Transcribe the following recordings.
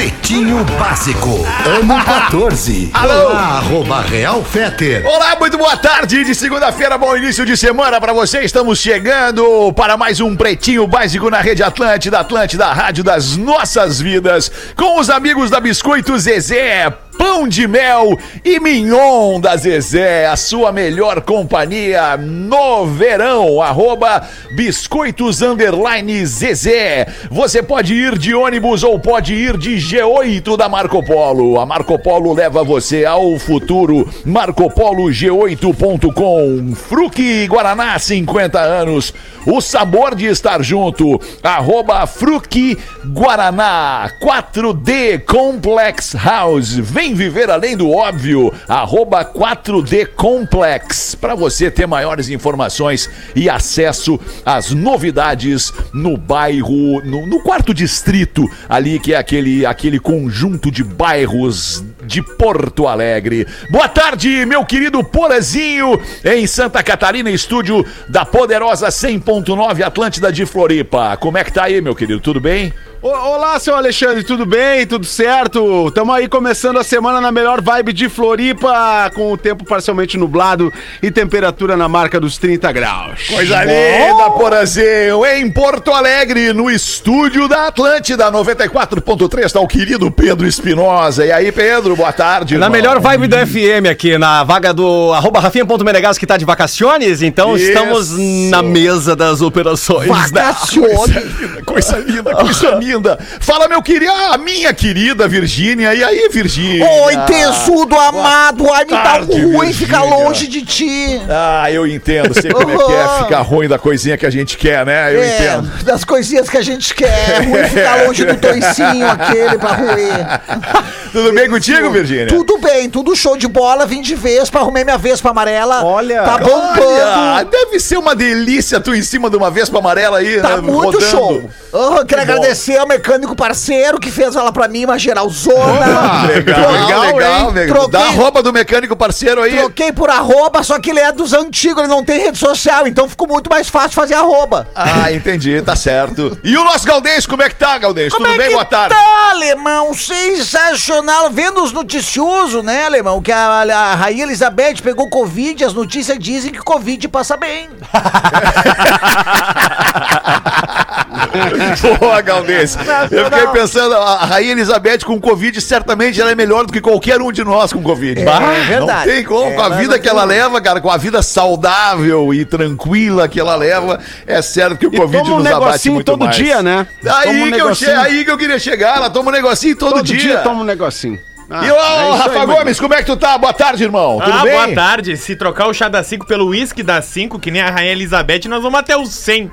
Pretinho Básico, ano 14. Alô? Olá, arroba Real Feter. Olá, muito boa tarde de segunda-feira, bom início de semana pra você. Estamos chegando para mais um Pretinho Básico na Rede Atlântida, Atlântida, a rádio das nossas vidas, com os amigos da Biscoito Zezé. Pão de mel e mignon da Zezé, a sua melhor companhia no verão, arroba biscoitos underline Zezé. Você pode ir de ônibus ou pode ir de G8 da Marco Polo. A Marco Polo leva você ao futuro. MarcoPoloG8.com. Fruque Guaraná, 50 anos. O sabor de estar junto. Arroba Fruque Guaraná. 4D Complex House. Vem viver além do óbvio. Arroba 4D Complex. Para você ter maiores informações e acesso às novidades no bairro, no, no quarto distrito ali, que é aquele, aquele conjunto de bairros de Porto Alegre. Boa tarde, meu querido Porazinho, em Santa Catarina, estúdio da poderosa 100.9 Atlântida de Floripa. Como é que tá aí, meu querido? Tudo bem? Olá, seu Alexandre, tudo bem? Tudo certo? Estamos aí começando a semana na melhor vibe de Floripa, com o tempo parcialmente nublado e temperatura na marca dos 30 graus. Coisa linda, Porazinho! Em Porto Alegre, no estúdio da Atlântida 94.3, tá o querido Pedro Espinosa. E aí, Pedro, boa tarde. Na irmão. melhor vibe do FM aqui, na vaga do arroba rafinha.menegas que tá de vacaciones, então Isso. estamos na mesa das operações. né? Coisa linda, coisa linda. Fala, meu querido, ah, minha querida Virgínia. E aí, Virgínia? Oi, tesudo amado, ai, me dá tarde, ruim ficar longe de ti. Ah, eu entendo. Sei como é que é ficar ruim da coisinha que a gente quer, né? Eu é, entendo. das coisinhas que a gente quer. É ruim ficar longe do toicinho aquele pra roer. Tudo bem contigo, Virgínia? Tudo bem, tudo show de bola. Vim de Vespa, arrumei minha Vespa amarela. Olha. Tá Olha, bombando. deve ser uma delícia tu em cima de uma Vespa amarela aí, Tá né, muito rodando. show. Aham, quero Que bom. agradecer ao mecânico parceiro que fez ela pra mim, uma geralzona. Ah, legal, Legal, legal, hein? legal. Troquei- Dá a roupa do mecânico parceiro aí. Troquei por arroba, só que ele é dos antigos, ele não tem rede social, então ficou muito mais fácil fazer arroba. Ah, entendi, tá certo. E o nosso Galdês, como é que tá, Galdês? Como Tudo é bem? que Boa tarde. Tá, alemão, sensacional. Vendo os noticiosos, né, alemão? Que a, a Rainha Elizabeth pegou Covid, as notícias dizem que Covid passa bem. Boa, Galdês. Eu fiquei pensando, a Rainha Elizabeth com Covid, certamente ela é melhor do que qualquer um de nós com Covid. É verdade. Não tem como, É, com a vida que ela leva, cara, com a vida saudável e tranquila que ela leva, é certo que o E Covid toma um nos abate muito todo mais. dia, né? Toma Aí, um que eu che... negocinho. aí que eu queria chegar, ela toma um negocinho todo, Todo dia. dia toma um negocinho. Ah, E ô, é Rafa aí, Gomes, como é que tu tá? Boa tarde, irmão. Tudo ah, bem? boa tarde. Se trocar o chá da 5 pelo uísque da 5, que nem a Rainha Elizabeth, nós vamos até os 100.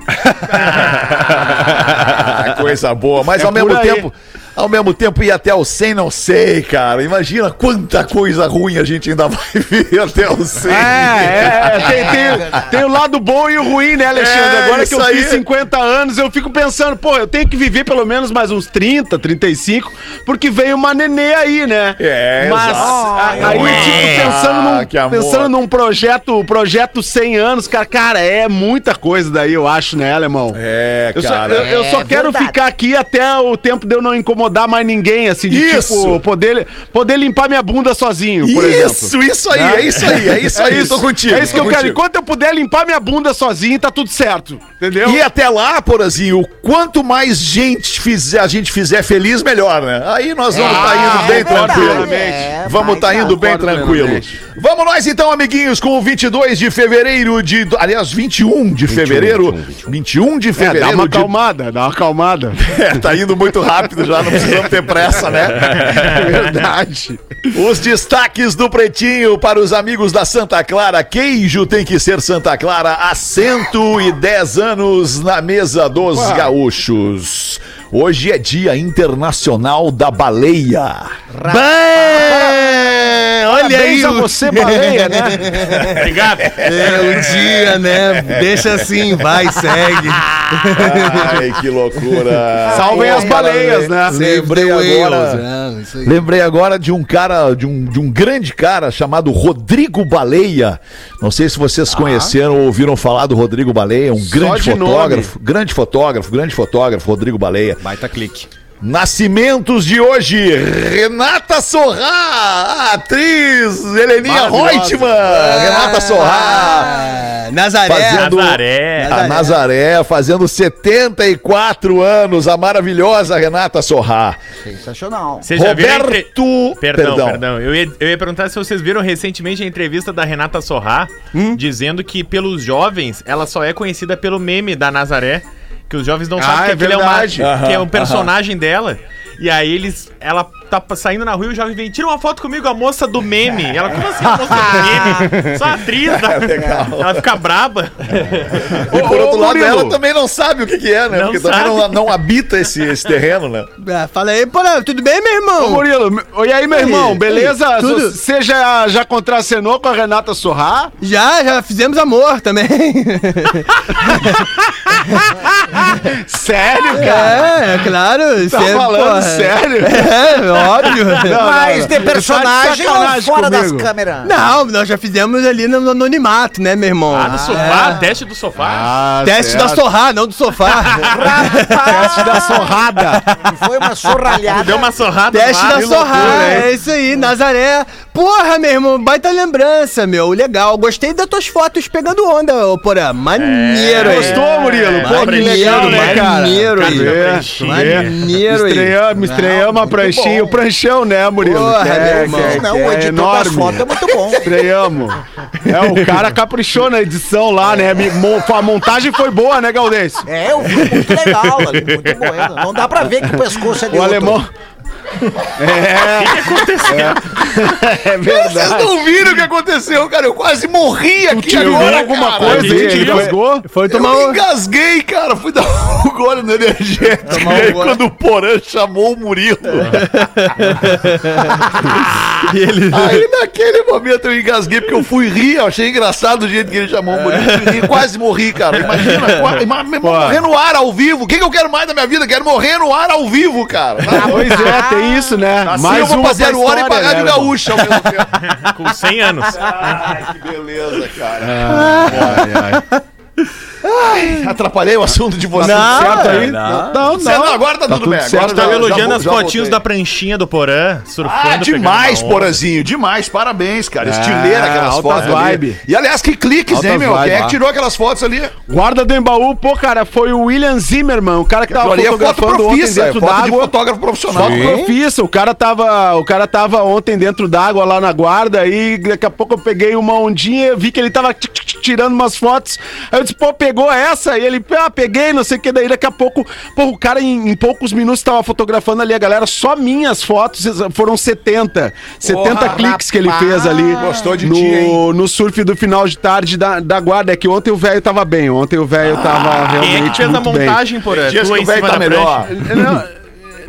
Ah, coisa boa, mas É ao mesmo aí. tempo, ao mesmo tempo ir até o 100, não sei, cara. Imagina quanta coisa ruim a gente ainda vai ver até o 100. É, é, tem, tem, tem o lado bom e o ruim, né, Alexandre? É, Agora que eu isso fiz aí. 50 anos, eu fico pensando, pô, eu tenho que viver pelo menos mais uns 30, 35, porque veio uma nenê aí, né? É, Mas exato. aí eu fico pensando num, pensando num projeto, projeto 100 anos, cara, cara, é muita coisa daí, eu acho, né, alemão? É, Eu só, cara. eu, eu só É quero verdade. ficar aqui até o tempo de eu não incomodar mais ninguém, assim, de Isso. tipo, poder, poder limpar minha bunda sozinho, por exemplo. Isso, isso aí, Né? é isso aí, é isso aí, tô contigo. É isso que eu quero. contigo. Enquanto eu puder limpar minha bunda sozinho, tá tudo certo. Entendeu? E até lá, Porazinho, quanto mais gente fizer, a gente fizer feliz, melhor, né? Aí nós vamos estar indo bem é verdade, tranquilo. é, vamos estar tá. indo bem tranquilo. plenamente. Vamos nós então, amiguinhos, com o 22 de fevereiro de... Aliás, 21 de fevereiro. 21 de É, fevereiro dá uma de... acalmada, dá uma acalmada. É, tá indo muito rápido já, não precisamos ter pressa, né? É verdade. Os destaques do Pretinho para os amigos da Santa Clara. Queijo tem que ser Santa Clara há 110 anos na mesa dos gaúchos. Hoje é Dia Internacional da Baleia. Bem, Parabéns aí. a você, baleia, né? Obrigado. É, um dia, né? Deixa assim, vai, segue. Ai, que loucura. Salvem as baleias, né? Lembrei agora. é. Lembrei agora de um cara, de um, de um grande cara chamado Rodrigo Baleia. Não sei se vocês conheceram ou ouviram falar do Rodrigo Baleia, um grande de fotógrafo, grande fotógrafo, grande fotógrafo, Rodrigo Baleia. Baita clique. Nascimentos de hoje, Renata Sorrá, a atriz Heleninha. Reutemann, Renata Sorrá, Ah, Nazaré. Fazendo- Nazaré. a Nazaré, fazendo 74 anos, a maravilhosa Renata Sorrá. Sensacional. Vocês a entre- Roberto, Perdão, perdão. Eu, ia, eu ia perguntar se vocês viram recentemente a entrevista da Renata Sorrá, dizendo que pelos jovens ela só é conhecida pelo meme da Nazaré, que os jovens não Ah, sabem que é aquele é, uma, verdade. que é um personagem dela. E aí eles. Ela tá saindo na rua e o jovem vem, tira uma foto comigo, a moça do meme. Ela, como assim a moça do meme? Só a atriz, né? Ela fica braba. E por Ô, outro ô, lado, Murilo. ela também não sabe o que, que é, né? Não Porque também sabe. não, não habita esse, esse terreno, né? Ah, fala aí, porra, tudo bem, meu Ô, irmão? Murilo, e aí, meu irmão, beleza? tudo. Você já, já contracenou com a Renata Sorrá? Já, já fizemos amor também. Sério, cara? É, é claro. Tá sempre, falando porra. sério? É, óbvio. Mas não, de não. personagem Tá de ou sacanagem fora das comigo. câmeras? Não, nós já fizemos ali no anonimato, né, meu irmão? Ah, do sofá, teste do sofá. Ah, Teste da certo. sorrá, não do sofá. Teste da sorrada. Foi uma sorralhada. Deu uma sorrada Teste no da hein? é isso aí, Nazaré. Porra, meu irmão, baita lembrança, meu. Legal. Gostei das tuas fotos pegando onda, ô Porã. Maneiro aí. Gostou, Murilo? Pô, que Maneiro, legal, né, cara? maneiro aí. É. Maneiro aí. Estreamos, estreamos a pranchinha, o pranchão, né, Murilo? Porra, Que meu é, irmão. que é- Não, o é editor das enorme. fotos é muito bom. Estreamos. É, o cara caprichou na edição lá, né? A montagem foi boa, né, Galdêncio? É, eu vi muito legal ali, muito. Não dá pra ver que o pescoço é de O outro. alemão. É. O que, aconteceu? É, verdade. Vocês não viram o que aconteceu, cara? Eu quase morri aqui tirou agora, alguma cara. coisa aí? tirei- Engasgou? Foi tomar eu um... engasguei, cara. Fui dar um gole no energético. Um e aí, gole. quando o Porã chamou o Murilo. E ele... Aí naquele momento eu engasguei porque eu fui rir, eu achei engraçado o jeito que ele chamou o Murilo. Rir, quase morri, cara. Imagina, morrer no ar ao vivo. O que, que eu quero mais da minha vida? Quero morrer no ar ao vivo, cara. Pois é, tem isso, né? Assim eu vou uma fazer o hora e pagar de né, gaúcha ao mesmo tempo. Com 100 anos. Que beleza, cara. Ai, atrapalhei o assunto de vocês. Não, Certo aí? não. Não, não, agora tá, tudo, tudo bem. certo. Agora Tava já- elogiando já- as voltei. da pranchinha do Porã, surfando. Ah, demais. Porazinho, demais. Parabéns, cara. Estileira aquelas fotos. ali. vibe. E aliás, que cliques, Altas hein, meu? Quem é que ah. tirou aquelas fotos ali? Guarda do Embaú, pô, cara, foi o William Zimmerman, o cara que tava ali é foto fotografando ontem profissa, é dentro foto de d'água. fotógrafo profissional. Foto profissa, o cara tava, o cara tava ontem dentro d'água lá na guarda e daqui a pouco eu peguei uma ondinha, vi que ele tava tirando umas fotos. Aí eu disse, pô, pegou essa? E ele, ah, peguei, não sei o que, daí daqui a pouco, pô, o cara em, em poucos minutos tava fotografando ali a galera, só minhas fotos foram 70, 70 Porra, cliques que ele rapaz. fez ali Gostou de no, hein? no surf do final de tarde da, da guarda. É que ontem o velho tava bem, ontem o velho tava Quem é realmente que fez a muito bem. montagem, Porã? Dias Tu que em o velho cima tá melhor. Não,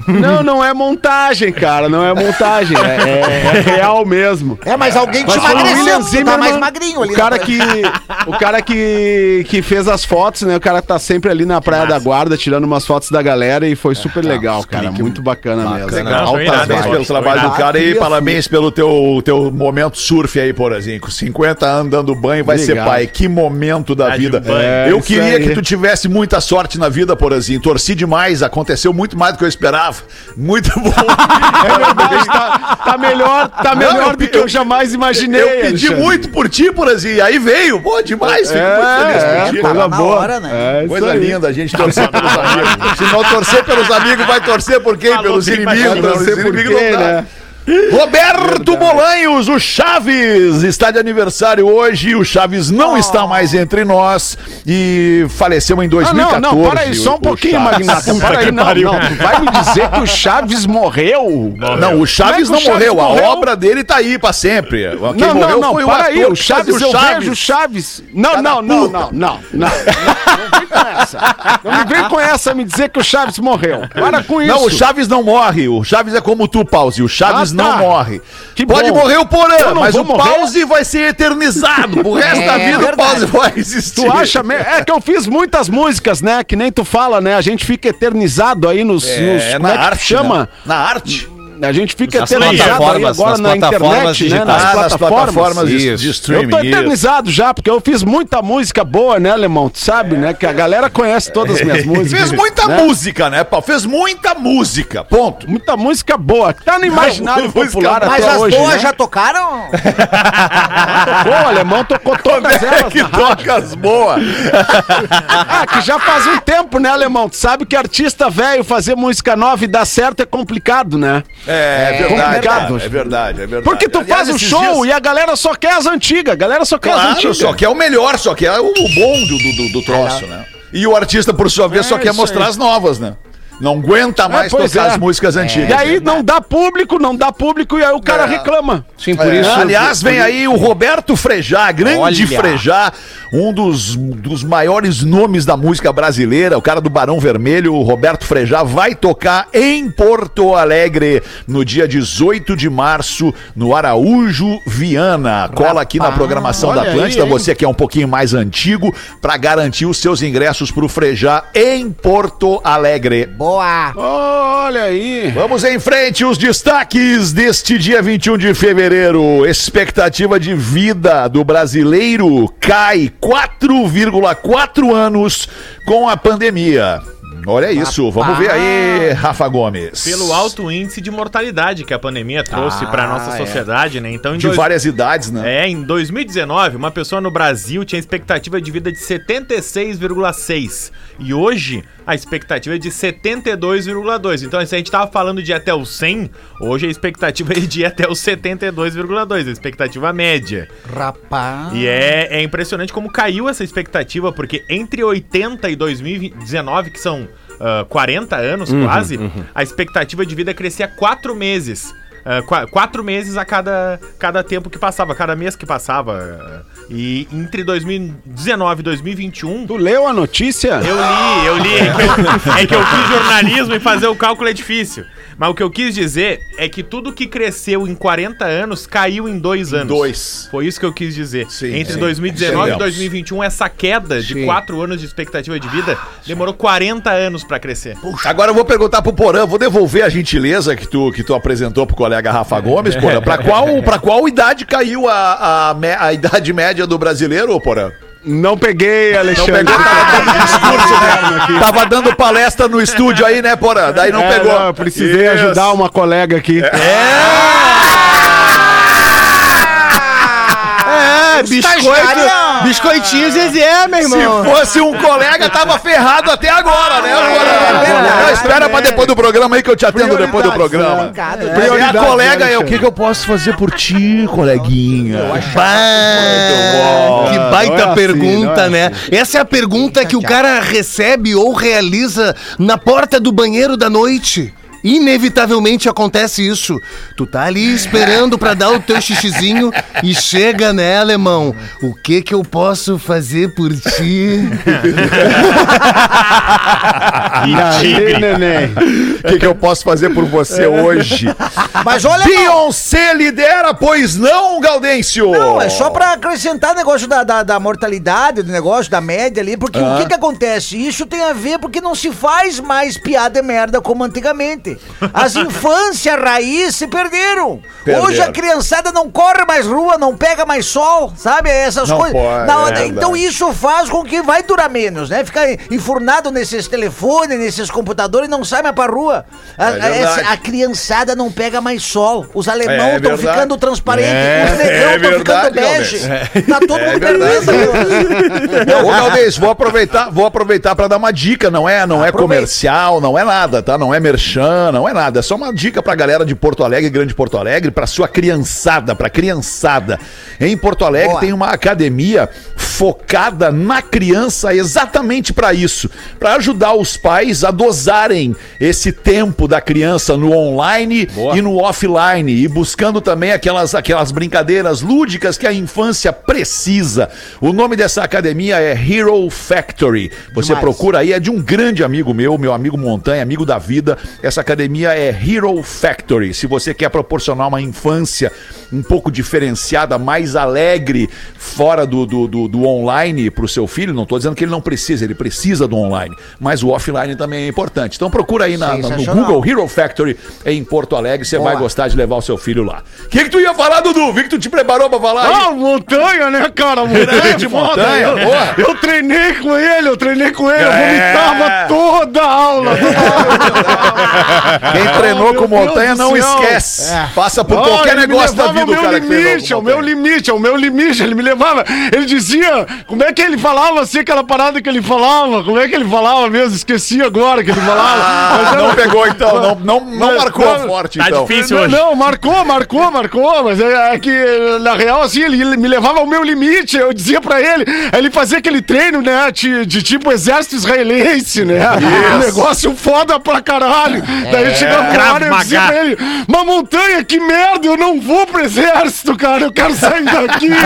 não, não é montagem, cara. Não é montagem. É, é- é real mesmo. É, mas alguém te Mas emagreceu, tá mais magrinho ali. o cara que o cara que, que fez as fotos, né? O cara tá sempre ali na Praia da Guarda tirando umas fotos da galera e foi super legal, cara. Muito bacana mesmo. Não, foi Altas parabéns pelo trabalho do cara e Queria parabéns pelo teu, teu momento surf aí, Porazinho. Com 50 anos dando banho, vai Obrigado. ser pai. Que momento da Tá vida. É, eu queria aí. que tu tivesse muita sorte na vida, Porazinho. Torci demais, aconteceu muito mais do que eu esperava. Muito bom. É verdade, tá, tá melhor, tá melhor eu do que eu jamais imaginei. eu pedi Alexandre. muito por ti, Porazinho. Aí veio, pô, demais. Fico muito feliz É, por ti. é, coisa boa. hora, né? É, Coisa aí. linda, a gente torcer pelos amigos. Se não torcer pelos amigos, vai torcer por quem? Falou Pelos inimigos. Torcer por inimigos quê, não dá. né? Roberto Bolanhos, o Chaves, está de aniversário hoje. O Chaves não está mais entre nós e faleceu em Ah, 2014. não, não, para aí, só o- um o pouquinho, Chaves. Magnata. Para aí, não, não. Vai me dizer que o Chaves morreu? Não, o Chaves é não o Chaves morreu. A morreu? obra dele tá aí pra sempre. Quem não, morreu não, não, foi o para ator aí, o que fazia Chaves, eu vejo o Chaves. Não, Tá não, não, não, não, não, não, não vem com essa. Não vem com essa me dizer que o Chaves morreu. Para com isso. Não, o Chaves não morre. O Chaves é como tu, Pause. O Chaves Ah, não Ah, morre. que Pode bom. morrer o Porã, não mas o morrer. pause vai ser eternizado. O resto É, da vida o verdade. pause vai existir. Tu acha mesmo? É que eu fiz muitas músicas, né? Que nem tu fala, né? A gente fica eternizado aí nos. nos É, como na é que arte. chama? né? Na arte. A gente fica Nas eternizado aí plataformas, agora nas na plataformas internet, né? Nas Ah, nas plataformas. plataformas de, Isso. de Eu streaming. tô isso. eternizado já, porque eu fiz muita música boa, né, Alemão? Tu sabe, né? Que a galera conhece todas as minhas músicas. Fez muita né? música, né, Paulo? Fez muita música. Ponto. Muita música boa. que Tá no imaginário música popular Mas até as hoje, boas né? já tocaram? O alemão tocou todas É elas que na rádio. toca as boas. Ah, que já faz um tempo, né, alemão? Tu sabe que artista velho fazer música nova e dar certo é complicado, né? É, verdade, complicado. cara, é verdade, é verdade. Porque tu Aliás, faz esses show dias- e a galera só quer as antigas. A galera só quer as Claro, antigas. só que é o melhor, só que é o, o bom do, do, do- troço, né? E o artista, por sua vez, É, só quer mostrar aí. as novas, né? Não aguenta mais pois tocar é. as músicas antigas. E aí não dá público, não dá público e aí o cara É. reclama. Sim, por É, isso. aliás, vem aí o Roberto Frejá, grande Olha. Frejá, um dos, dos maiores nomes da música brasileira, o cara do Barão Vermelho, o Roberto Frejá, vai tocar em Porto Alegre no dia 18 de março, no Araújo Viana. Cola aqui na programação da olha aí, Atlântida, hein? você que é um pouquinho mais antigo, para garantir os seus ingressos pro Frejá em Porto Alegre. Boa! Olha aí. Vamos em frente, os destaques deste dia 21 de fevereiro. Expectativa de vida do brasileiro cai 4,4 anos com a pandemia. Olha isso, vamos ver aí, Rafa Gomes. Pelo alto índice de mortalidade que a pandemia trouxe pra nossa sociedade, né? Então, em De dois- várias idades, né? É, em 2019, uma pessoa no Brasil tinha expectativa de vida de 76,6. E hoje, a expectativa é de 72,2. Então, se a gente tava falando de ir até o 100, hoje a expectativa é de ir até o 72,2, a expectativa média. Rapaz. E é, é impressionante como caiu essa expectativa, porque entre 80 e 2019, que são ah, 40 anos quase, a expectativa de vida crescia 4 meses. Ah, qua- quatro meses a cada, cada tempo que passava, cada mês que passava. E entre 2019 e 2021. Tu leu a notícia? Eu li, eu li. É que eu, é que eu fiz jornalismo e fazer o cálculo é difícil. Mas o que eu quis dizer é que tudo que cresceu em 40 anos caiu em dois anos. dois. Foi isso que eu quis dizer. Sim, Entre sim. 2019 e Entendemos. 2021, essa queda de. 4 anos de expectativa de vida demorou 40 anos pra crescer. Agora eu vou perguntar pro Porã, vou devolver a gentileza que tu, que tu apresentou pro colega Rafa Gomes, Porã. Pra qual, pra qual idade caiu a, a, a idade média do brasileiro, Porã? Não peguei, Não Alexandre. pegou, tava dando discurso, né? Tava dando palestra no estúdio aí, né, Porã? Daí não É, pegou. não, eu precisei Isso. ajudar uma colega aqui. É, biscoito, biscoitinho Zezé, meu Se irmão. fosse um colega, tava ferrado até agora, né, Porã? verdade, Não, espera pra é. depois do programa aí que eu te atendo depois do programa. É a Prioridades, colega, né, é o que, que eu posso fazer por ti, coleguinha? Que baita é assim, pergunta, é né? Essa é a pergunta que o cara recebe ou realiza na porta do banheiro da noite. Inevitavelmente acontece isso. Tu tá ali esperando pra dar o teu xixizinho e chega, né, alemão? O que que eu posso fazer por ti? E aí, neném? O que, que eu posso fazer por você hoje? Mas olha, Beyoncé lidera, pois não, Gaudêncio? Não, é só pra acrescentar o negócio da, da, da mortalidade, do negócio da média ali, porque o que que acontece? Isso tem a ver porque não se faz mais piada e merda como antigamente. As infâncias raiz se perderam. Perderam. Hoje a criançada não corre mais rua, não pega mais sol, sabe? Essas coisas. é então isso faz com que vai durar menos, né? Fica enfurnado nesses telefones, nesses computadores e não sai mais pra rua. A, É a criançada não pega mais sol. Os alemãos É estão verdade. ficando transparentes, É, os negrão é estão ficando bege. Tá todo É mundo perdendo. Ô, Galdês, vou aproveitar, vou aproveitar para dar uma dica. Não é, não é comercial, não é nada, tá? Não é merchan, não é nada. É só uma dica pra galera de Porto Alegre, Grande Porto Alegre, pra sua criançada, pra criançada. Em Porto Alegre Boa. tem uma academia focada na criança exatamente para isso, para ajudar os pais a dosarem esse tempo da criança no online e no offline e buscando também aquelas aquelas brincadeiras lúdicas que a infância precisa. O nome dessa academia é Hero Factory. Você Demais. procura aí, é de um grande amigo meu, meu amigo Montanha, amigo da vida. Essa academia é Hero Factory. Se você quer proporcionar uma infância um pouco diferenciada, mais alegre, fora do, do, do, do online pro seu filho, não tô dizendo que ele não precisa, ele precisa do online, mas o offline também é importante. Então procura aí na- na- no. Google Hero Factory em Porto Alegre, você vai gostar de levar o seu filho lá. O que, que tu ia falar, Dudu? Vi que tu te preparou pra falar aí. Ah, montanha, né, cara? Montanha, foda. montanha, Eu, eu treinei com ele, eu treinei com ele, eu É. vomitava toda a aula. Quem treinou meu com montanha não esquece. É. Passa por qualquer negócio da vida, o cara meu treinou limite, ao meu limite, ao meu limite. Ele me levava, ele dizia, como é que ele falava assim, aquela parada que ele falava? Como é que ele falava mesmo? Esqueci agora que ele falava. Mas Ah, era- não pegou então, não, não, não Mas- marcou não, forte tá então. difícil. Não, hoje. não, marcou, marcou, marcou, mas é, é que na real, assim, ele, ele me levava ao meu limite, eu dizia pra ele, ele fazia aquele treino, né, de, de tipo exército israelense, né, um negócio foda pra caralho, daí chegava uma Krav hora e eu Maga. pra ele, mas montanha, que merda, eu não vou pro exército, cara, eu quero sair daqui.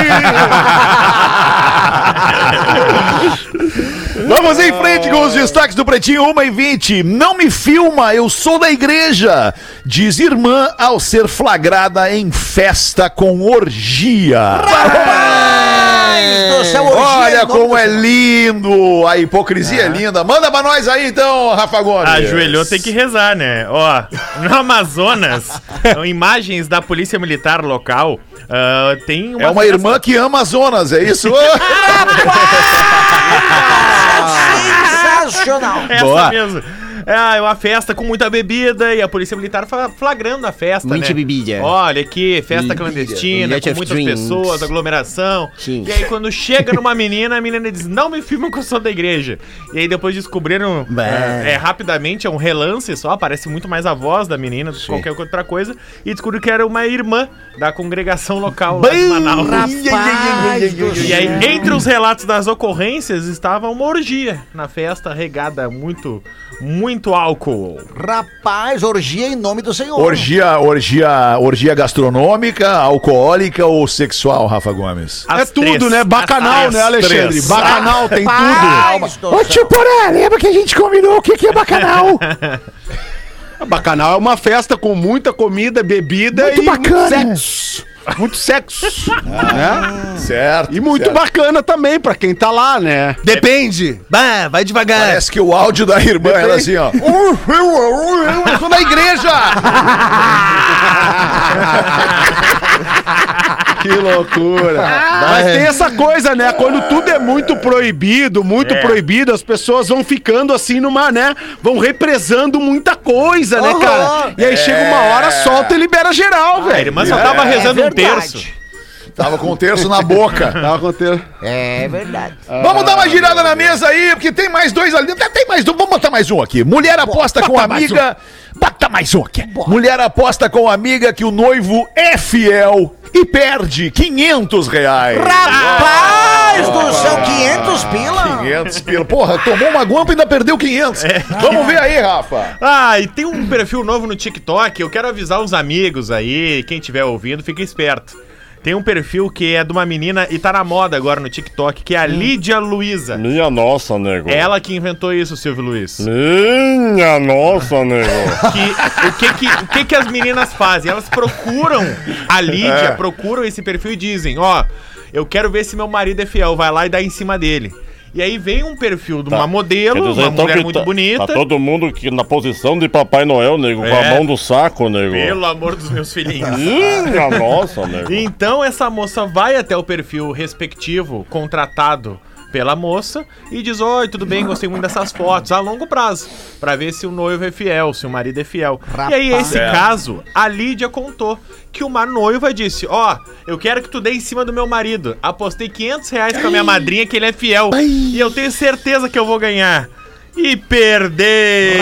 Vamos em frente com os destaques do Pretinho 1 e 20. Não me filma, eu sou da igreja. Diz irmã ao ser flagrada em festa com orgia. Rapaz do céu, orgia Olha como é lindo! A hipocrisia é linda. Manda pra nós aí então, Rafa Gomes. Ajoelhou tem que rezar, né? Ó, no Amazonas, imagens da polícia militar local, ah, tem uma É uma irmã que ama Amazonas, é isso? Sensacional. Essa Boa. mesmo. É uma festa com muita bebida e a polícia militar flagrando a festa, Muita né? bebida. Olha aqui, festa clandestina, com muitas drinks. pessoas, aglomeração. Sim. E aí quando chega numa menina, a menina diz, não me filma que eu sou da igreja. E aí depois descobriram, é, é, rapidamente, é um relance só, parece muito mais a voz da menina do que qualquer outra coisa. E descobriram que era uma irmã da congregação local lá de Manaus. Rapaz E aí, entre os relatos das ocorrências, estava uma orgia na festa regada muito, muito álcool. Rapaz, orgia em nome do Senhor. Orgia, orgia, orgia gastronômica, alcoólica ou sexual, Rafa Gomes? As é tudo, três. né, bacanal, As né, Alexandre? três. Bacanal, tem tudo. Rapaz do Ô tio Porã, lembra que a gente combinou o que, que é bacanal? Bacanal é uma festa com muita comida, bebida Muito e bacana. muito sexo. Muito sexo. né? certo. E muito certo. bacana também pra quem tá lá, né? Depende. Bah, vai devagar. Parece que o áudio da irmã era assim, ó. "Uh, eu, eu, eu, eu sou da igreja! Que loucura. Mas tem essa coisa, né? Quando tudo é muito proibido, muito É. proibido, as pessoas vão ficando assim numa, né? Vão represando muita coisa, né, cara? E aí chega uma hora, solta e libera geral, velho. irmã só tava É rezando um verdade. Terço. Tava com o terço na boca. Tava acontecendo. É verdade. Vamos dar uma girada na mesa aí, porque tem mais dois ali. Tem mais um, vamos botar mais um aqui. Mulher aposta com amiga. Bota mais um aqui. Mulher aposta com amiga que o noivo é fiel e perde 500 reais. Rapaz do céu, 500 pila? 500 pila. Porra, tomou uma guampa e ainda perdeu 500. Vamos ver aí, Rafa. Ah, e tem um perfil novo no TikTok. Eu quero avisar os amigos aí, quem estiver ouvindo, fica esperto. Tem um perfil que é de uma menina e tá na moda agora no TikTok, que é a Lídia Luiza. Minha nossa, nego. É ela que inventou isso, Silvio Luiz. Minha nossa, nego. que, o, que, que, o que que as meninas fazem? Elas procuram a Lídia, procuram esse perfil e dizem, ó, eu quero ver se meu marido é fiel, vai lá e dá em cima dele. E aí vem um perfil de uma Tá. modelo, Quer dizer, uma então, mulher muito tá, bonita. Tá todo mundo que na posição de Papai Noel, nego, com a É. mão do saco, nego. Pelo amor dos meus filhinhos. Minha nossa, nego. Então essa moça vai até o perfil respectivo, contratado pela moça, e diz: Oi, tudo bem, gostei muito dessas fotos, a longo prazo, pra ver se o noivo é fiel, se o marido é fiel. E aí, esse caso, a Lídia contou que uma noiva disse: Ó, eu quero que tu dê em cima do meu marido. Apostei 500 reais com a minha madrinha que ele é fiel. E eu tenho certeza que eu vou ganhar. E perder!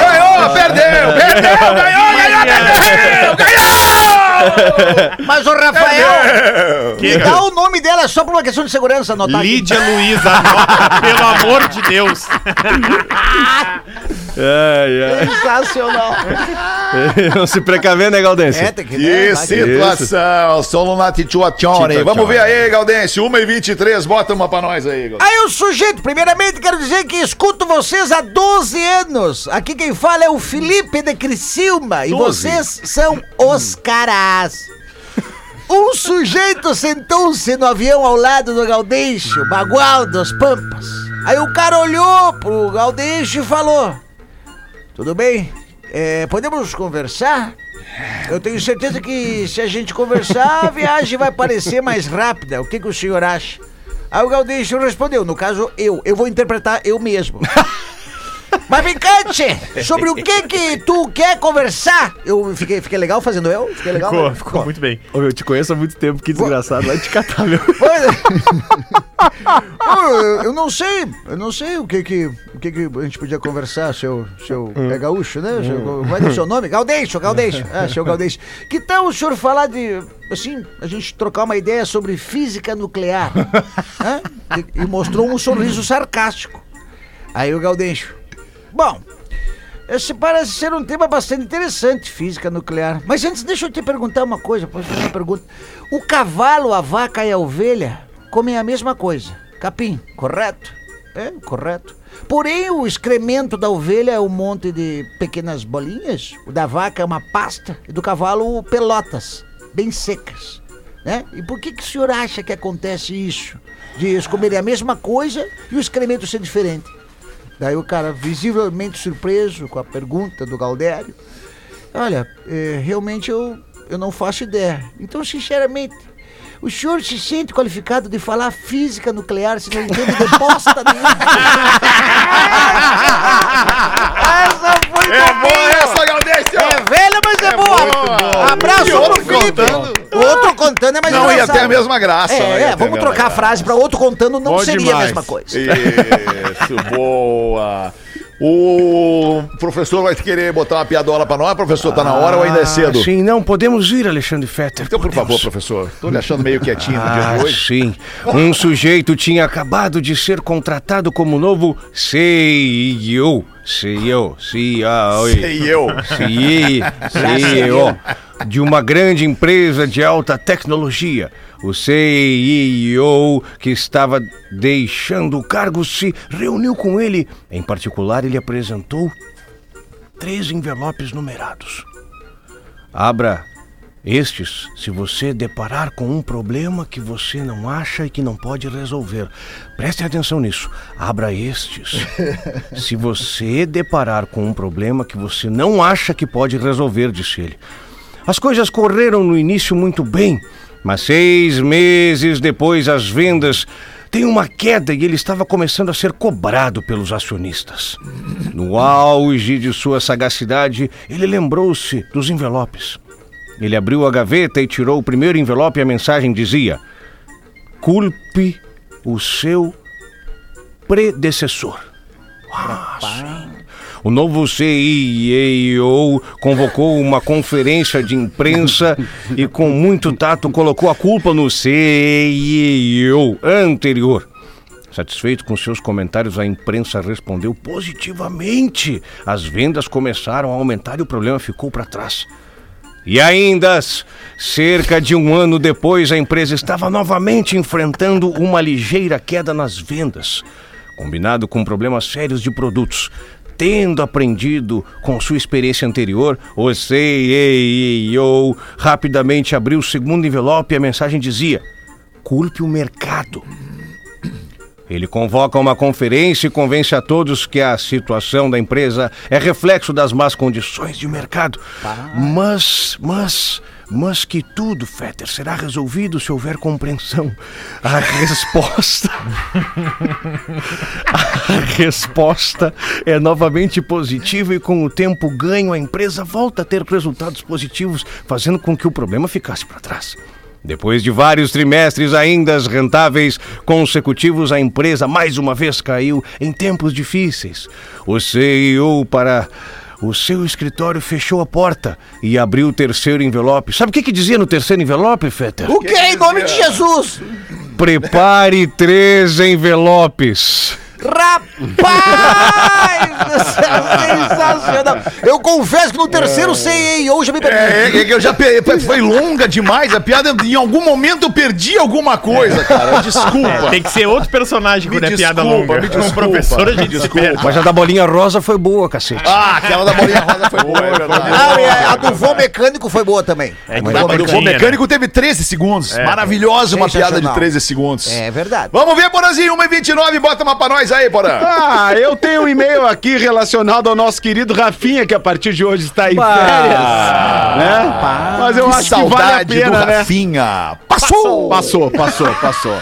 Ganhou, perdeu, perdeu, ganhou, ganhou, perdeu, ganhou! Mas o Rafael, me dá o nome dela só por uma questão de segurança, anotar aqui. Lídia Luiza, anota, pelo amor de Deus. Sensacional. Não se precaver, né, Galdêncio? É, tem que Que né, situação, solo na tituazione. Vamos ver aí, Gaudêncio, 1 e 23 bota uma pra nós aí, Gaudêncio. Aí o sujeito, primeiramente quero dizer que escuto vocês há 12 anos. Aqui quem fala é o Felipe de Criciúma e vocês são os caras. Um sujeito sentou-se no avião ao lado do Gaudêncio, bagual dos Pampas. Aí o cara olhou pro Gaudêncio e falou: Tudo bem? É, podemos conversar? Eu tenho certeza que se a gente conversar, a viagem vai parecer mais rápida. O que, que o senhor acha? Aí o Gaudêncio respondeu, no caso, eu. Eu vou interpretar eu mesmo. Mas tchê, sobre o que que tu quer conversar? Eu fiquei, fiquei legal fazendo eu? Fiquei legal? Ficou, né? ficou muito bem. Ô, Eu te conheço há muito tempo, que desgraçado. Vai te catar, meu. eu, eu não sei, eu não sei o que que, o que que a gente podia conversar, seu, seu é gaúcho, né? Seu, vai dar o seu nome? Gaudêncio, Gaudêncio, é, seu Gaudêncio. Que tal o senhor falar de, assim, a gente trocar uma ideia sobre física nuclear? Hã? E, e mostrou um sorriso sarcástico. Aí o Gaudêncio, bom... Esse parece ser um tema bastante interessante, física nuclear. Mas antes, deixa eu te perguntar uma coisa. Posso fazer uma pergunta? O cavalo, a vaca e a ovelha comem a mesma coisa. Capim, correto? É, correto. Porém, o excremento da ovelha é um monte de pequenas bolinhas, o da vaca é uma pasta e do cavalo pelotas, bem secas. Né? E por que, que o senhor acha que acontece isso? De eles comerem a mesma coisa e o excremento ser diferente? Daí o cara, visivelmente surpreso com a pergunta do Galdério, olha, eh, realmente eu, eu não faço ideia. Então, sinceramente, o senhor se sente qualificado de falar física nuclear se não entende de bosta nenhuma? Essa foi É boa essa, Gaudêncio! É velha, mas é, boa. Abraço E outro pro Felipe. contando. O outro contando é mais Não ia ter a mesma graça. É, é, a vamos trocar a graça. frase pra outro contando, não Bom seria a demais. mesma coisa. Isso, boa. O professor vai querer botar uma piadola pra nós, professor? Tá na hora ou ainda é cedo? Ah, Sim, não, podemos ir, Alexandre Fetter. Então, por favor, professor. Tô lhe achando meio quietinho no dia Ah, de hoje. sim. Um sujeito tinha acabado de ser contratado como novo CEO. CEO, CEO, Sei eu. CEO de uma grande empresa de alta tecnologia. O CEO que estava deixando o cargo se reuniu com ele. Em particular, ele apresentou três envelopes numerados. Abra estes se você deparar com um problema que você não acha e que não pode resolver. Preste atenção nisso. Abra estes se você deparar com um problema que você não acha que pode resolver, disse ele. As coisas correram no início muito bem, mas seis meses depois as vendas têm uma queda e ele estava começando a ser cobrado pelos acionistas. No auge de sua sagacidade, ele lembrou-se dos envelopes. Ele abriu a gaveta e tirou o primeiro envelope e a mensagem dizia: Culpe o seu predecessor. Ah. O novo CEO convocou uma conferência de imprensa e, com muito tato, colocou a culpa no CEO anterior. Satisfeito com seus comentários, a imprensa respondeu positivamente. As vendas começaram a aumentar e o problema ficou para trás. E ainda, cerca de um ano depois, a empresa estava novamente enfrentando uma ligeira queda nas vendas, combinado com problemas sérios de produtos. Tendo aprendido com sua experiência anterior, o rapidamente abriu o segundo envelope e a mensagem dizia: culpe o mercado. Ele convoca uma conferência e convence a todos que a situação da empresa é reflexo das más condições de mercado. Mas, mas, mas que tudo, Fetter, será resolvido se houver compreensão. A resposta. a resposta é novamente positiva e com o tempo ganho a empresa volta a ter resultados positivos, fazendo com que o problema ficasse para trás. Depois de vários trimestres ainda rentáveis consecutivos, a empresa mais uma vez caiu em tempos difíceis. O CEO para o seu escritório fechou a porta e abriu o terceiro envelope. Sabe o que, que dizia no terceiro envelope, Fetter? O que em nome de Jesus? Prepare três envelopes. Rapaz! Sensacional! Eu confesso que no terceiro CEO já me perdi. É, é que eu já pe- foi longa demais a piada. Em algum momento eu perdi alguma coisa, cara. Desculpa. Tem que ser outro personagem quando é piada longa. me Um desculpa, professor a me gente desculpa. Mas a da bolinha rosa foi boa, cacete. Ah, aquela da bolinha rosa foi boa, é verdade. Ah, a, do vô mecânico foi boa também. É Mas dá o pra voo tinha, mecânico teve 13 segundos. É. Maravilhosa uma piada de Sensacional. 13 segundos. É verdade. Vamos ver, Porazinho, 1h29, bota uma pra nós aí, Porã. Ah, eu tenho um e-mail aqui relacionado ao nosso querido Rafinha, que a partir de hoje está em férias. Né? Mas eu Que acho que vale a pena, do né? Rafinha. Passou! Passou, passou, passou.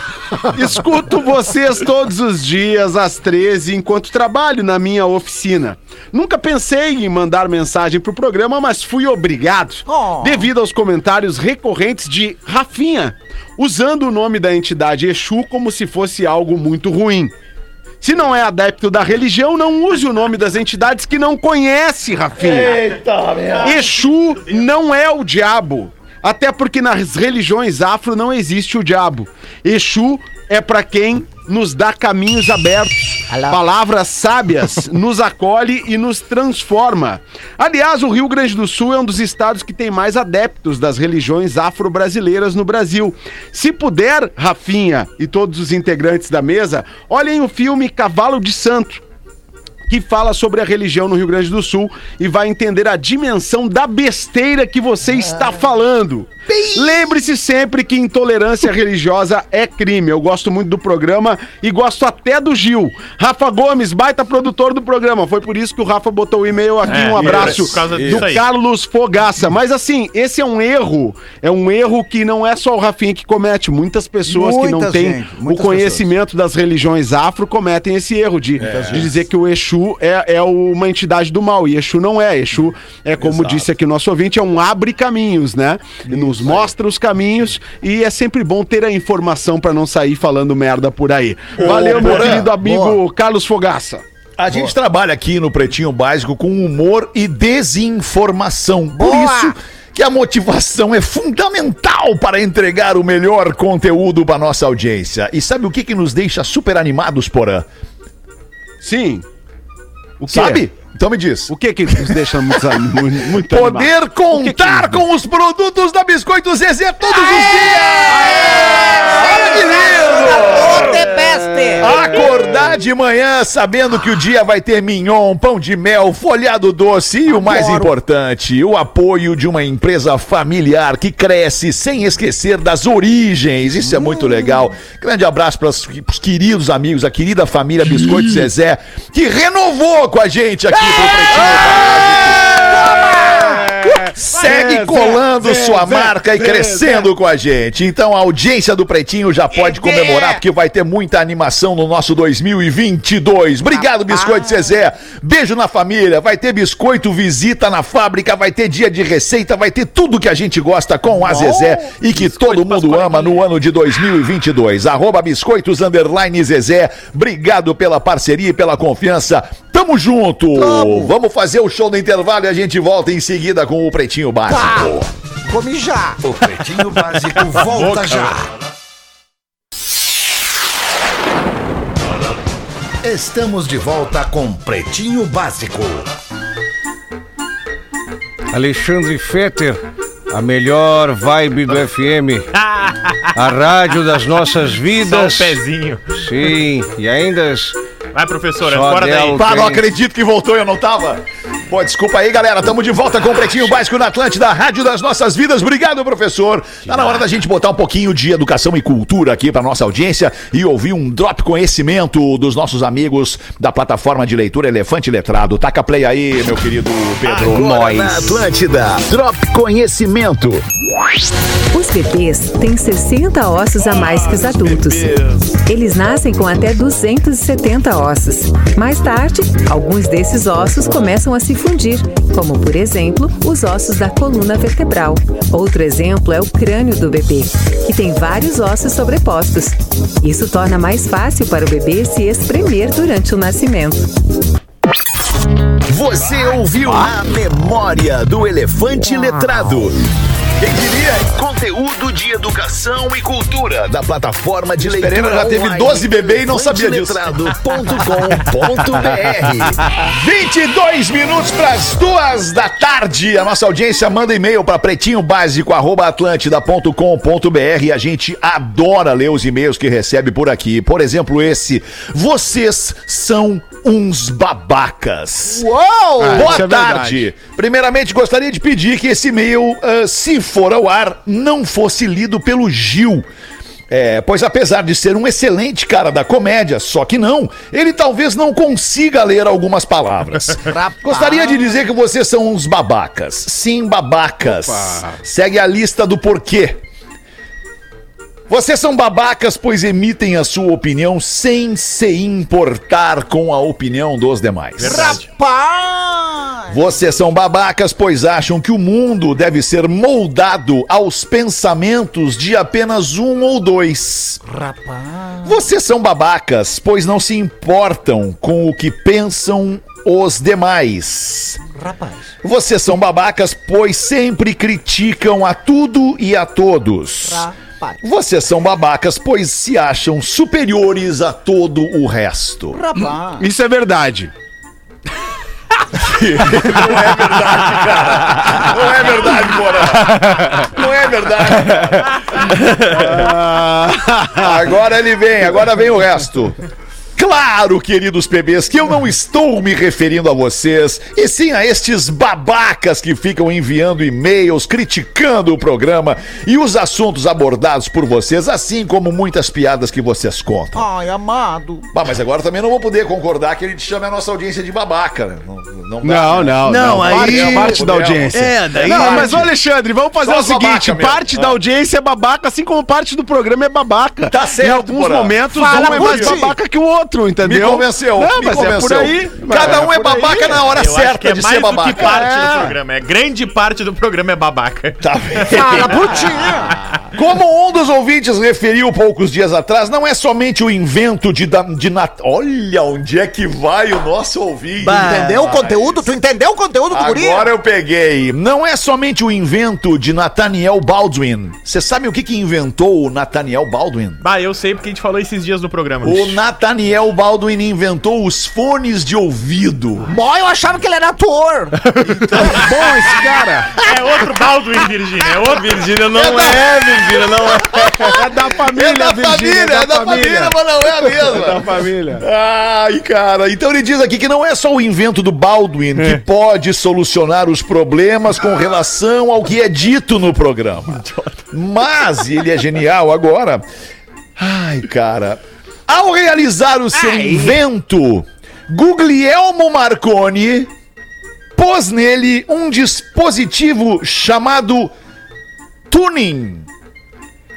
Escuto vocês todos os dias às 13 enquanto trabalho na minha oficina. Nunca pensei em mandar mensagem pro programa, mas fui obrigado Oh. devido aos comentários recorrentes de Rafinha, usando o nome da entidade Exu como se fosse algo muito ruim. Se não é adepto da religião, não use o nome das entidades que não conhece, Rafinha. Exu não é o diabo. Até porque nas religiões afro não existe o diabo. Exu é pra quem nos dá caminhos abertos. Palavras sábias nos acolhe e nos transforma. Aliás, o Rio Grande do Sul é um dos estados que tem mais adeptos das religiões afro-brasileiras no Brasil. Se puder, Rafinha e todos os integrantes da mesa, olhem o filme Cavalo de Santo que fala sobre a religião no Rio Grande do Sul e vai entender a dimensão da besteira que você está falando. Lembre-se sempre que intolerância religiosa é crime. Eu gosto muito do programa e gosto até do Gil. Rafa Gomes, baita produtor do programa. Foi por isso que o Rafa botou o e-mail aqui. É, um abraço causa do. Carlos Fogaça. Mas assim, esse é um erro. É um erro que não é só o Rafinha que comete. Muitas pessoas que não têm gente, o conhecimento das religiões afro cometem esse erro de, de dizer que o Exu é, é uma entidade do mal. E Exu não é. Exu é, como disse aqui o nosso ouvinte, é um abre caminhos, né? E nos mostra os caminhos e é sempre bom ter a informação pra não sair falando merda por aí. Valeu, meu Porã, querido amigo Carlos Fogaça. A gente trabalha aqui no Pretinho Básico com humor e desinformação. Por Boa! isso que a motivação é fundamental para entregar o melhor conteúdo para nossa audiência. E sabe o que, que nos deixa super animados, Porã? Sim. O quê? Sabe? Então me diz. O que que nos deixa muito, muito, muito animado? Poder contar com os produtos da Biscoito Zezé todos os dias! Olha que lindo! Acordar de manhã sabendo que o dia vai ter mignon, pão de mel, folhado doce e o mais importante, o apoio de uma empresa familiar que cresce sem esquecer das origens. Isso é muito legal. Grande abraço para os queridos amigos, a querida família Biscoito Zezé, que renovou com a gente aqui pro Pretinho Básico. Segue Zé, colando sua marca e crescendo com a gente. Então a audiência do Pretinho já pode comemorar porque vai ter muita animação no nosso 2022. Obrigado, Biscoito Zezé. Beijo na família. Vai ter biscoito, visita na fábrica, vai ter dia de receita, vai ter tudo que a gente gosta com a Zezé e que todo mundo ama no ano de 2022. Arroba Biscoitos Underline Zezé. Obrigado pela parceria e pela confiança. Tamo junto. Vamos fazer o show do intervalo e a gente volta em seguida com o Pretinho Básico. Come já. O Pretinho Básico volta já. Estamos de volta com Pretinho Básico. Alexandre Fetter, a melhor vibe do FM. A rádio das nossas Só o vidas. pezinho. Sim, e ainda Vai, professora, Só fora daí. Pá, não acredito que voltou, eu não tava. Pô, desculpa aí, galera. Tamo de volta com o Pretinho Básico na Atlântida, Rádio das Nossas Vidas. Obrigado, professor. Tá na hora da gente botar um pouquinho de educação e cultura aqui pra nossa audiência e ouvir um drop conhecimento dos nossos amigos da plataforma de leitura Elefante Letrado. Taca play aí, meu querido Pedro. Agora na Atlântida, Drop Conhecimento. Os bebês têm 60 ossos a mais que os adultos. Eles nascem com até 270 ossos. Mais tarde, alguns desses ossos começam a se fundir, como por exemplo, os ossos da coluna vertebral. Outro exemplo é o crânio do bebê, que tem vários ossos sobrepostos. Isso torna mais fácil para o bebê se espremer durante o nascimento. Você ouviu a memória do elefante letrado. Quem diria? Conteúdo de educação e cultura da plataforma de leitura Pereira já teve online 12 bebês e não sabia disso. elefanteletrado.com.br 22 minutos para as duas da tarde. A nossa audiência manda e-mail para pretinhobásico@atlantida.com.br e a gente adora ler os e-mails que recebe por aqui. Por exemplo, esse: Vocês são uns babacas. Uou! Ah, Boa é tarde. Primeiramente, gostaria de pedir que esse e-mail, ah, se for ao ar, não fosse lido pelo Gil. É, pois apesar de ser um excelente cara da comédia, só que não, ele talvez não consiga ler algumas palavras. Gostaria de dizer que vocês são uns babacas. Sim, babacas. Segue a lista do porquê. Vocês são babacas, pois emitem a sua opinião sem se importar com a opinião dos demais. Rapaz! Vocês são babacas, pois acham que o mundo deve ser moldado aos pensamentos de apenas um ou dois. Rapaz! Vocês são babacas, pois não se importam com o que pensam os demais. Rapaz! Vocês são babacas, pois sempre criticam a tudo e a todos. Rapaz! Vocês são babacas, pois se acham superiores a todo o resto. Rapaz! Isso é verdade. Não é verdade, Porã. Não é verdade. Agora ele vem, agora vem o resto. Claro, queridos PBs, que eu não estou me referindo a vocês, e sim a estes babacas que ficam enviando e-mails criticando o programa e os assuntos abordados por vocês, assim como muitas piadas que vocês contam. Ai, amado! Bah, mas agora também não vou poder concordar que ele te chame a nossa audiência de babaca. né? Não, não, dá, Não, né? não, Não, aí- Parte, Não parte da audiência. É, daí. Não, mas ô Alexandre, vamos fazer Só o seguinte: parte Ah. da audiência é babaca, assim como parte do programa é babaca. Tá certo, Em alguns momentos, Fala um é mais babaca que o outro, Me entendeu? convenceu, Não, me mas convenceu. é por aí. Cada um é aí. babaca na hora Eu acho que certa é de mais ser do babaca. que parte É. do programa. É grande parte do programa é babaca. Tá bem. Fala ti! Como um dos ouvintes referiu poucos dias atrás, não é somente o invento de, de Nat... Olha onde é que vai o nosso ouvinte. Entendeu o conteúdo? Tu entendeu o conteúdo do guri? Agora eu peguei. Não é somente o invento de Nathaniel Baldwin. Você sabe o que, que inventou o Nathaniel Baldwin? Bah, eu sei porque a gente falou esses dias no programa. O Nathaniel Baldwin inventou os fones de ouvido. Bom, eu achava que ele era ator! Bom, esse cara É outro Baldwin, Virgínia. É outro Virgínia não é, Virgínia não é. é da família, É da Virgínia, família, é da família, mas não é a É da mesma. família. Ai, cara. Então ele diz aqui que não é só o invento do Baldwin que pode solucionar os problemas com relação ao que é dito no programa. Mas ele é genial agora. Ai, cara. Ao realizar o seu invento, Guglielmo Marconi pôs nele um dispositivo chamado tuning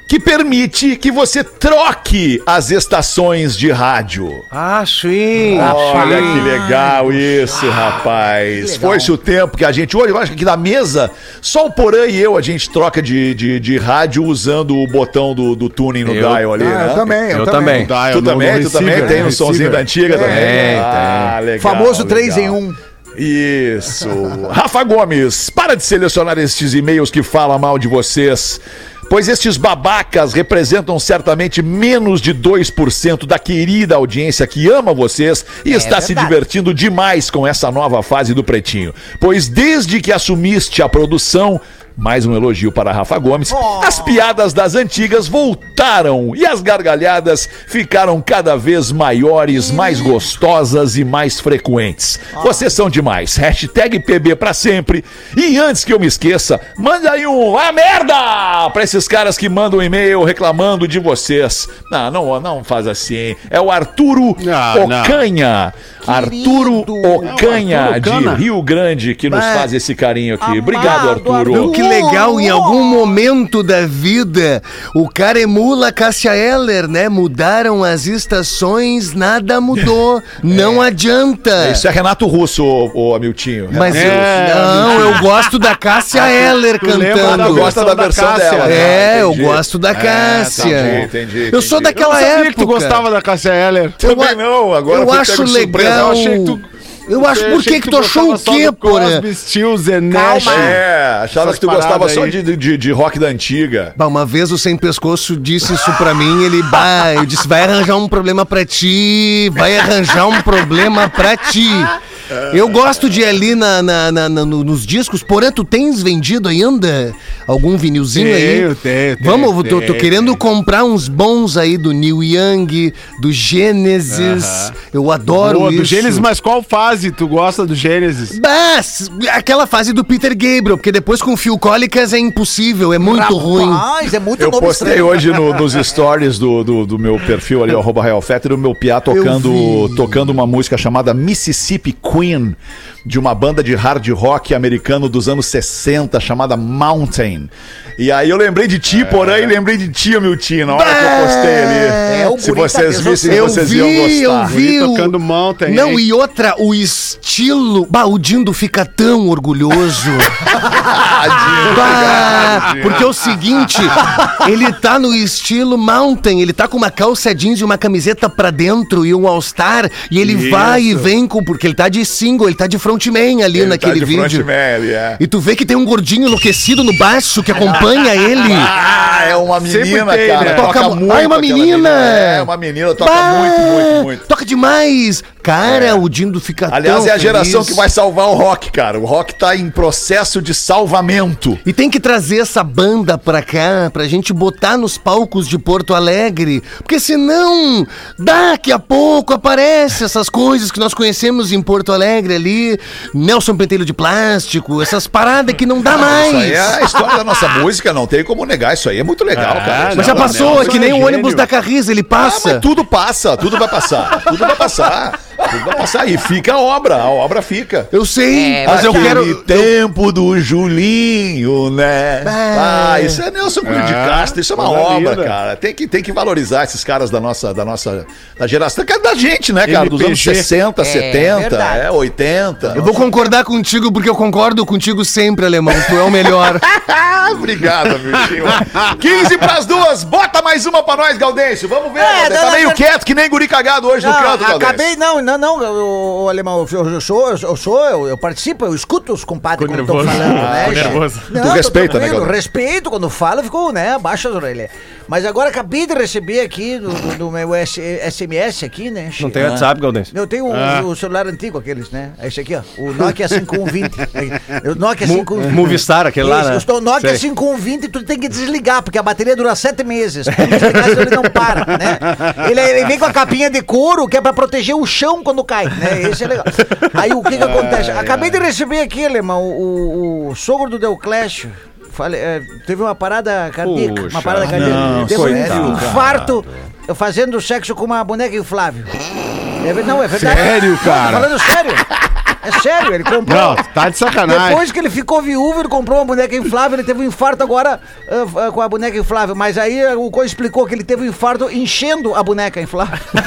que permite que você troque as estações de rádio. Ah, sim. Olha que legal isso, rapaz. Foi-se o tempo que a gente. Hoje, eu acho que aqui na mesa, só o Porã e eu a gente troca de, de, de rádio usando o botão do, do tuning no Eu- dial ali, né? também, Eu também. Tá, Tu eu não- também, no tu também receiver, tem no um sonzinho da antiga também. Tem, Ah, legal. Famoso 3 legal. em 1. Isso. Rafa Gomes, para de selecionar estes e-mails que falam mal de vocês. Pois estes babacas representam certamente menos de 2% da querida audiência que ama vocês e está se verdade. divertindo demais com essa nova fase do Pretinho. Pois desde que assumiste a produção, mais um elogio para Rafa Gomes, as piadas das antigas voltaram e as gargalhadas ficaram cada vez maiores, mais gostosas e mais frequentes. Vocês são demais. Hashtag PB pra sempre. E antes que eu me esqueça, manda aí um a merda pra esses caras que mandam e-mail reclamando de vocês. Não, não, não faz assim. É o Arturo Não, não. Arturo Ocanha, Arturo de. Rio Grande, que nos Vai. faz esse carinho aqui. Amado Obrigado, Arturo. Arturo. Que legal, em algum momento da vida, o cara emula a Cássia Eller, né? Mudaram as estações, nada mudou. Não adianta. Isso é Renato Russo, ô, ô Amiltinho. Mas eu, É, não, eu gosto da Cássia Eller cantando. da gosta da versão Cássia? dela. É, Ah, eu entendi. gosto da Cássia. entendi, entendi, Eu sou entendi. Eu não daquela sabia época. que tu gostava da Cássia Eller. Também não, agora eu acho legal. Eu achei que tu Eu acho, por que que tu achou o quê, porra? Nash. É, achava Essas que tu gostava paradas só aí. de, de, de rock da antiga. Bah, uma vez o Sem Pescoço disse isso pra mim, ele, bah, eu disse, vai arranjar um problema pra ti, vai arranjar um problema pra ti. Eu gosto de ir ali na, na- na- na- no- nos discos, porém, tu tens vendido ainda algum vinilzinho aí? Tenho, tenho, tenho, Vamos, eu tô, tô tenho, querendo comprar uns bons aí do Neil Young, do Gênesis, eu adoro Boa, isso. do Gênesis, mas qual fase tu gosta do Gênesis? Mas, aquela fase do Peter Gabriel, porque depois com Phil Collins é impossível, é muito ruim. Rapaz, é muito Eu postei estranho. hoje no- nos stories do, do, do meu perfil ali, arroba Real Fetter, o meu piá tocando, tocando uma música chamada Mississippi Queen, de uma banda de hard rock americano dos anos 60, chamada Mountain. E aí eu lembrei de ti, porém, lembrei de ti, meu tio, na hora que eu postei ali. É, o Se tá vocês vissem, Eu vocês vi, iam eu gostar. vi. o- tocando Mountain, Não, hein? e outra, o estilo. Bah, o Dindo fica tão orgulhoso. Bah, porque é o seguinte, ele tá no estilo Mountain, ele tá com uma calça jeans e uma camiseta pra dentro e um All-Star, e ele vai e vem com. Porque ele tá de single, ele tá de frontman ali Ele naquele tá de vídeo. frontman, ele é. E tu vê que tem um gordinho enlouquecido no baixo que acompanha ele. Ah, é uma menina, tem, cara. né? Toca Toca- muito. Ai, uma aquela menina. É, uma menina, toca Bah, muito, muito, muito. Toca demais. Cara, o Dindo fica Aliás, tão é a geração feliz. que vai salvar o rock, cara. O rock tá em processo de salvamento. E tem que trazer essa banda pra cá, pra gente botar nos palcos de Porto Alegre. Porque senão, daqui a pouco aparece essas coisas que nós conhecemos em Porto Alegre ali. Nelson Pentelho de Plástico, essas paradas que não dá mais. Isso aí é a história da nossa música, não tem como negar. Isso aí é muito legal, cara. Mas já Não, passou, não, é que nem o gênio. ônibus da Carris, ele Ah, passa. mas tudo passa, tudo vai passar. Tudo vai passar. Tudo vai passar. E fica a obra, a obra fica. Eu sei, mas eu Aquele quero. tempo do Julinho, né? Ah. Ah, isso é Nelson Cunha de Ah, Castro, isso é uma coisa obra, linda. cara. Tem que, tem que valorizar esses caras da nossa, da nossa da geração, que é da gente, né, cara? Dos anos LPG. 60, 70, verdade. é, 80. Eu vou concordar contigo porque eu concordo contigo sempre, alemão. Tu é o melhor. Obrigado, meu tio. 15 pras duas, bota mais uma pra nós, Gaudêncio. Vamos ver, É, Gaudêncio. Tá não, meio não. quieto, que nem guri cagado hoje no Não, canto, Gaudêncio. acabei, não, não, não, o, o alemão, eu, eu sou, eu sou, eu, eu participo, eu escuto os compadres quando estão falando, Ah, né? ficou já. nervoso. Não, Tu tô respeita, né? Respeito, quando fala, ficou, né, abaixo as orelhas. Mas agora acabei de receber aqui do, do- do meu S- SMS aqui, né? Não tem WhatsApp, Galdense? Eu tenho o, o celular antigo, aqueles, né? Esse aqui, ó. O Nokia 5120. O Nokia 5120. Movistar, aquele lá, né? O Nokia Sei. 5120 tu tem que desligar, porque a bateria dura sete meses. Desligar, senão ele não para, né? Ele, ele vem com a capinha de couro, que é pra proteger o chão quando cai, né? Esse é legal. Aí o que que acontece? Acabei de receber aqui, alemão, o, o sogro do Deoclésio. Falei, é, teve uma parada cardíaca. uma Puxa, parada cardíaca. não, teve coitado, um infarto fazendo sexo com uma boneca inflável. É, não, é verdade. Sério, cara? falando sério. É sério, ele comprou. Não, tá de sacanagem. Depois que ele ficou viúvo, ele comprou uma boneca inflável, ele teve um infarto agora ah, ah, com a boneca inflável. Mas aí o Coisa explicou que ele teve um infarto enchendo a boneca inflável.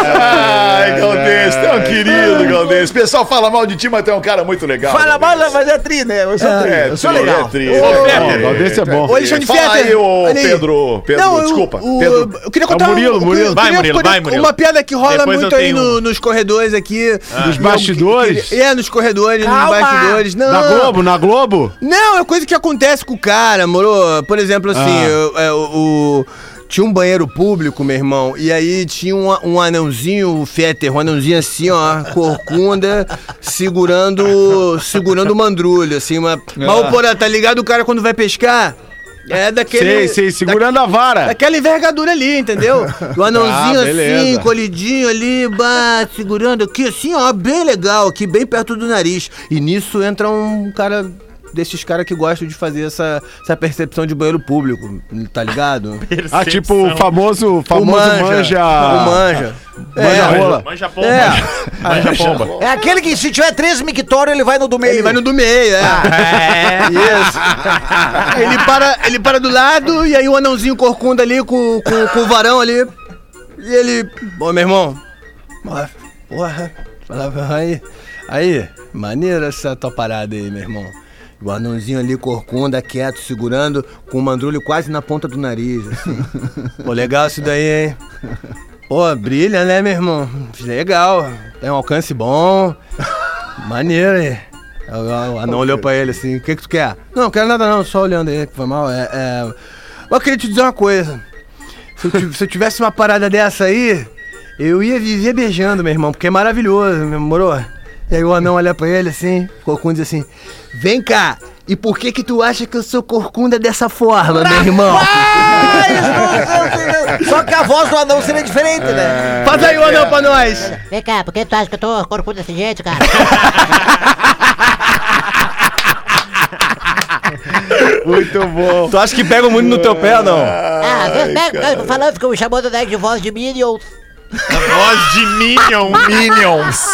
Ai, Galdêncio, tu é um querido, Galdêncio. O pessoal fala mal de ti, mas tu é um cara muito legal. Fala mal, mas é tri, né? Eu sou tri, É, eu sou tri, legal. é tri. Ô, É, é bom. Ô, Alexandre Fala aí, Fetter, ô aí. Pedro, Pedro, Não, desculpa. o- Pedro. eu queria É o contar um- Murilo, Murilo. Vai, Murilo, vai, Murilo. Uma piada que rola Depois muito aí no- um. nos corredores aqui. Dos Eu- bastidores? É, nos corredores, Calma. nos bastidores. Não, Na Globo, na Globo? Não, é coisa que acontece com o cara, moro. Por exemplo, assim, Ah. eu- é, o, o- Tinha um banheiro público, meu irmão, e aí tinha um, um anãozinho, o Fetter, um anãozinho assim, ó, corcunda, segurando segurando o mandrulho, assim, uma... Mas, ô, porra, tá ligado o cara quando vai pescar? É daquele... Sei, sei, segurando a vara. Daquela envergadura ali, entendeu? O anãozinho Ah, assim, colhidinho ali, bah, segurando aqui, assim, ó, bem legal, aqui bem perto do nariz. E nisso entra um cara desses caras que gostam de fazer essa, essa percepção de banheiro público, tá ligado? Ah, tipo o famoso, famoso manja. O manja. Manja É, rola. Manja pomba. É. Manja pomba. É aquele que se tiver três mictórios, ele vai no do meio. Ele vai no do meio, é. Isso. Aí ele para, ele para do lado e aí o anãozinho corcunda ali com, com, com o varão ali. E ele. Bom, meu irmão. Porra, aí. Aí, maneira essa tua parada aí, meu irmão. O anãozinho ali, corcunda, quieto, segurando, com o mandrulho quase na ponta do nariz, assim. Pô, legal isso daí, hein? Pô, brilha, né, meu irmão? Legal. Tem um alcance bom. Maneiro aí. O anão olhou pra ele assim, o que que tu quer? Não, não quero nada não, só olhando aí, foi mal. É, é... Eu queria te dizer uma coisa. Se eu tivesse uma parada dessa aí, eu ia viver beijando, meu irmão, porque é maravilhoso, meu moro? E aí o anão olha pra ele assim, corcunda diz assim, vem cá, e por que que tu acha que eu sou corcunda dessa forma, meu irmão? Só que a voz do anão seria diferente, né? Faz aí o anão pra nós! Vem cá, por que tu acha que eu tô corpo desse jeito, cara? Muito bom. Tu acha que pega muito no teu pé ou não? Ah, vem, vem, falando, ficam me chamando né, de voz de Minions. Voz de Minion. Minions.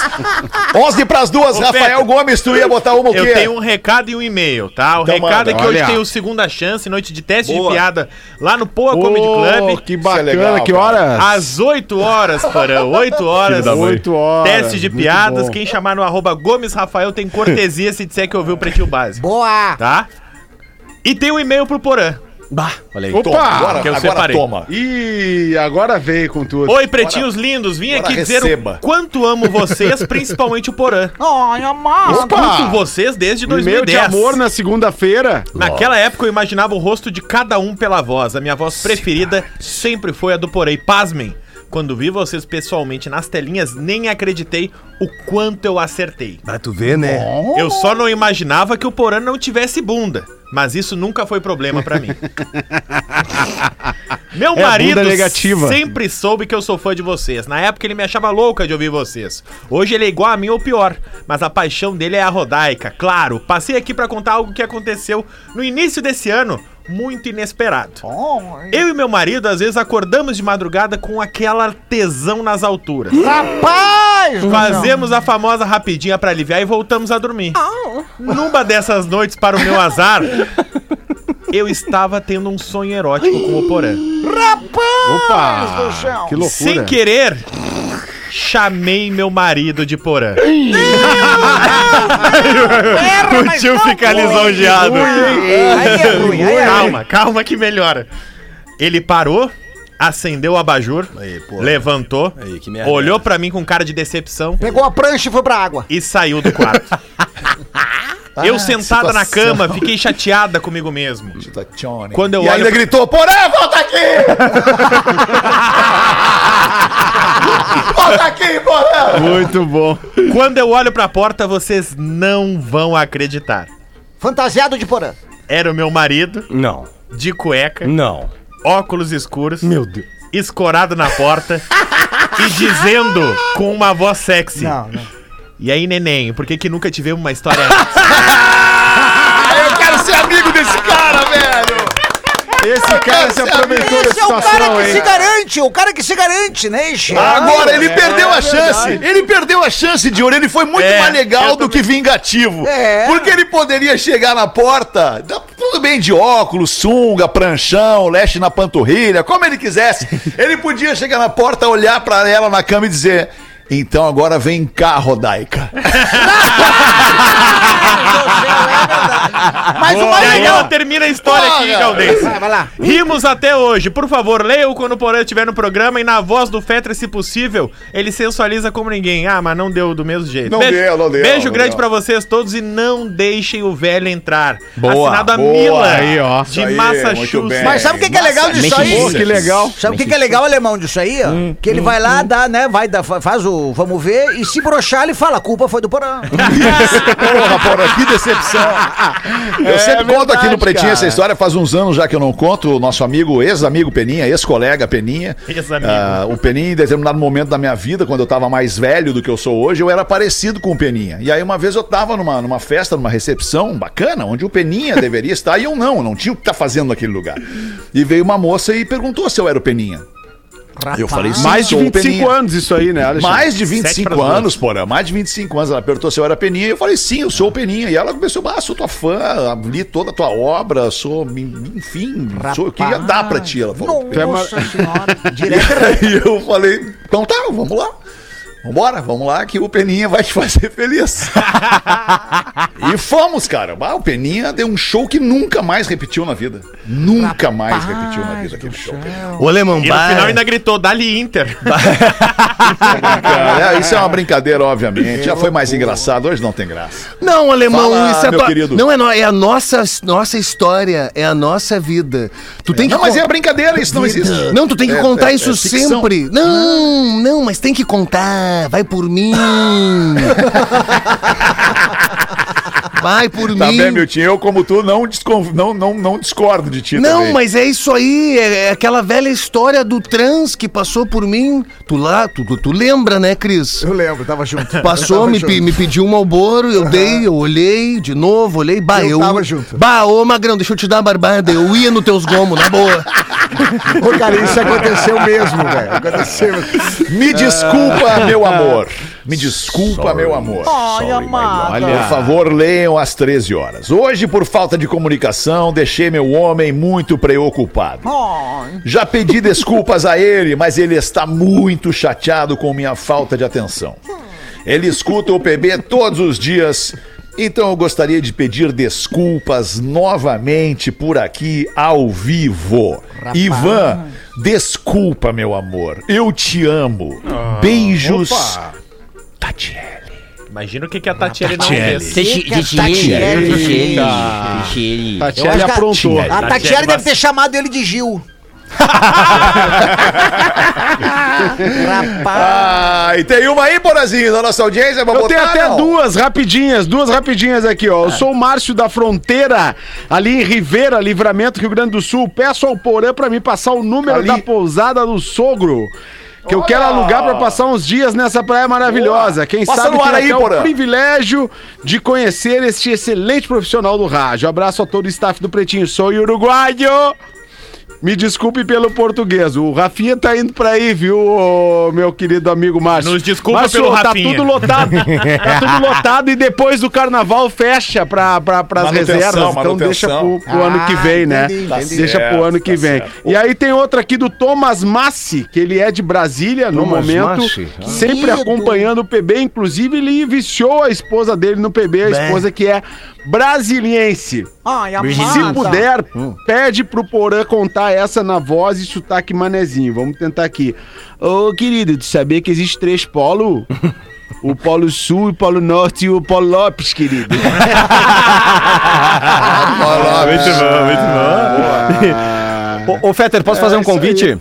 11 pras duas, Ô, Rafael Pepe, Gomes, tu ia botar uma o quê? Eu tenho um recado e um e-mail, tá? O Então recado manda. é que hoje tem o Segunda Chance, noite de teste Boa. de piada lá no Poa Comedy Club. que é bacana, legal, que horas? Às 8 horas, Porã. 8 horas. mãe. Oito horas, Teste de piadas. bom. Quem chamar no arroba Gomes Rafael tem cortesia se disser que ouviu o Pretinho Básico. Boa! Tá? E tem um e-mail pro Porã. Bah, olha aí. Opa! Toma, agora, que eu agora separei. toma. Ih, agora veio com tudo. Oi, pretinhos lindos. Vim agora aqui dizer receba. o quanto amo vocês, principalmente o Porã. Ai, amado. Escuto vocês desde E-mail 2010. de amor na segunda-feira. Naquela época eu imaginava o rosto de cada um pela voz. A minha voz preferida sempre foi a do Porém. Pasmem, quando vi vocês pessoalmente nas telinhas, nem acreditei o quanto eu acertei. Pra tu ver, né? Eu só não imaginava que o Porã não tivesse bunda. Mas isso nunca foi problema pra mim. Meu É marido sempre soube que eu sou fã de vocês. Na época ele me achava louca de ouvir vocês. Hoje ele é igual a mim ou pior. Mas a paixão dele é a rodaica. Claro, passei aqui pra contar algo que aconteceu no início desse ano, muito inesperado. Eu e meu marido às vezes acordamos de madrugada com aquela tesão nas alturas. Rapaz! Fazemos a famosa rapidinha pra aliviar e voltamos a dormir. Numa dessas noites, para o meu azar, eu estava tendo um sonho erótico com o Porã. Opa! Que loucura. Sem querer, chamei meu marido de Porã. o tio fica lisonjeado. Aí é ruim, aí é ruim. Calma, calma que melhora. Ele parou, acendeu o abajur, Aí, pô. levantou, Aí, que merda. olhou pra mim com cara de decepção Pegou a prancha e foi pra água. e saiu do quarto. Eu sentada na situação. cama, fiquei chateada comigo mesmo. Quando eu e olho ainda gritou, Porã, volta aqui! volta aqui, Porã! Muito bom. Quando eu olho pra porta, vocês não vão acreditar. Fantasiado de porã. Era o meu marido, Não, de cueca, não. óculos escuros, Meu Deus. escorado na porta e dizendo com uma voz sexy. Não, não. E aí, neném, por que que nunca tivemos uma história eu quero ser amigo desse cara, velho! Esse cara se aproveitou da Esse é o cara situação, que se hein? garante, o cara que se garante, né, Ixi? Agora, ele é perdeu a chance. Ele perdeu a chance de ouro. Ele foi muito É, mais legal do que vingativo. É. Porque ele poderia chegar na porta, tudo bem de óculos, sunga, pranchão, leste na panturrilha, como ele quisesse. Ele podia chegar na porta, olhar pra ela na cama e dizer. Então agora vem cá, Rodaica. Mas o E mais aí legal. ela termina a história aqui! Galdense. Vai, vai lá. Rimos até hoje. Por favor, leiam quando o Porã estiver no programa e na voz do Fetra, se possível, ele sensualiza como ninguém. Ah, mas não deu do mesmo jeito. Não deu, não deu, Beijo não grande deu. pra vocês todos e não deixem o velho entrar. Boa, Assinado a boa. Mila, Aí, ó. de aí, Massachusetts. Mas sabe o que, que é legal disso aí? Pô, que legal. Sabe o que, que é legal, alemão, disso aí? ó? que ele vai lá, dá, né? Vai, dá, fa- faz o vamos ver, e se broxar, ele fala, a culpa foi do Porã. Porra, porra, que decepção. Eu sempre conto aqui no Pretinho cara. essa história, faz uns anos já que eu não conto. O nosso amigo, ex-amigo Peninha, ex-colega Peninha. Ex-amigo. Ah, o Peninha, em determinado momento da minha vida, quando eu tava mais velho do que eu sou hoje, eu era parecido com o Peninha. E aí uma vez eu tava numa, numa festa, numa recepção bacana, onde o Peninha deveria estar e eu não, não tinha o que estar fazendo naquele lugar. E veio uma moça e perguntou se eu era o Peninha. Eu falei, Mais de sou o 25 Peninha. anos isso aí, né, Alexandre? Mais de Sete 25 pras duas. anos, porra. Mais de 25 anos. Ela perguntou se eu era Peninha. E eu falei, sim, eu sou o Peninha. E ela começou, ah, sou tua fã, li toda a tua obra, sou, enfim, sou, eu queria dar pra ti. Ela falou. Nossa senhora. Direto. E aí eu falei, então tá, vamos lá. Vambora, vamos lá que o Peninha vai te fazer feliz. e fomos, cara. Ah, o Peninha deu um show que nunca mais repetiu na vida. Nunca mais repetiu na vida aquele show. Ô, Alemão, E no final ainda gritou, dali Inter. Cara, é, isso é uma brincadeira, obviamente. Já foi mais engraçado, hoje não tem graça. Não, alemão, Fala, isso é meu tua- querido. Não é, no- é a nossa, nossa história, é a nossa vida. Tu tem que Não, mas con- é brincadeira, isso não existe. Não, tu tem que É, contar é, isso é ficção. sempre. Não, não, mas tem que contar. Vai por mim. Vai por Tá mim. bem, Milton, eu como tu não, descon- não, não, não discordo de ti Não, também. mas é isso aí, é, é aquela velha história do trans que passou por mim. Tu lá, tu, tu, tu lembra, né, Cris? Eu lembro, tava junto. Passou, me, tava pe- junto. me pediu um Malboro, eu dei, eu olhei de novo, olhei, bah, Eu eu. tava junto. Bah, ô Magrão, deixa eu te dar uma barbada, eu ia nos teus gomos, na boa. Ô, cara, isso aconteceu mesmo, velho. Aconteceu. Me desculpa, meu amor. Me desculpa, meu amor. Ai, amada. Por favor, leiam às 13 horas. Hoje, por falta de comunicação, deixei meu homem muito preocupado. Já pedi desculpas a ele, mas ele está muito chateado com minha falta de atenção. Ele escuta o PB todos os dias, então eu gostaria de pedir desculpas novamente por aqui ao vivo. Ivan, desculpa, meu amor. Eu te amo. Beijos, Tatiele. Imagina o que, que a Tatiele não fez. Tatiele. Tatiele aprontou. A Tatiele Tatiele deve mas- ter chamado ele de Gil. Rapaz. Ah, e tem uma aí, Borazinho, da nossa audiência pra Eu botar, tenho até não? duas rapidinhas, duas rapidinhas aqui, ó. Eu sou o Márcio da Fronteira, ali em Ribeira, Livramento, Rio Grande do Sul. Peço ao Porã pra me passar o número Ali. da pousada do sogro. Que eu Olha! quero alugar pra passar uns dias nessa praia maravilhosa. Quem Passa sabe ar tem aí, até o privilégio de conhecer este excelente profissional do rádio. Abraço a todo o staff do Pretinho. Sou uruguaio. Me desculpe pelo português. O Rafinha tá indo pra aí, viu, meu querido amigo Márcio? Nos desculpa Márcio, pelo tá Rafinha. tudo lotado. tá tudo lotado e depois do carnaval fecha pra, pra, pras Manutenção, reservas. Então deixa pro, pro Ah, ano que vem, né? entendi, entendi. Deixa pro certo, ano que tá vem. certo. E aí tem outra aqui do Thomas Massi, que ele é de Brasília no Thomas momento. Massi? Ah. Sempre Querido. acompanhando o PB. Inclusive, ele viciou a esposa dele no PB, a esposa que é brasiliense. Ai, Se puder, pede pro Porã contar essa na voz e sotaque manezinho. Vamos tentar aqui. Ô, querido, tu sabia que existe três polos? O Polo Sul, o Polo Norte e o Polo Lopes, querido. Muito bom, muito bom. Ô, Fetter, posso fazer um isso aí.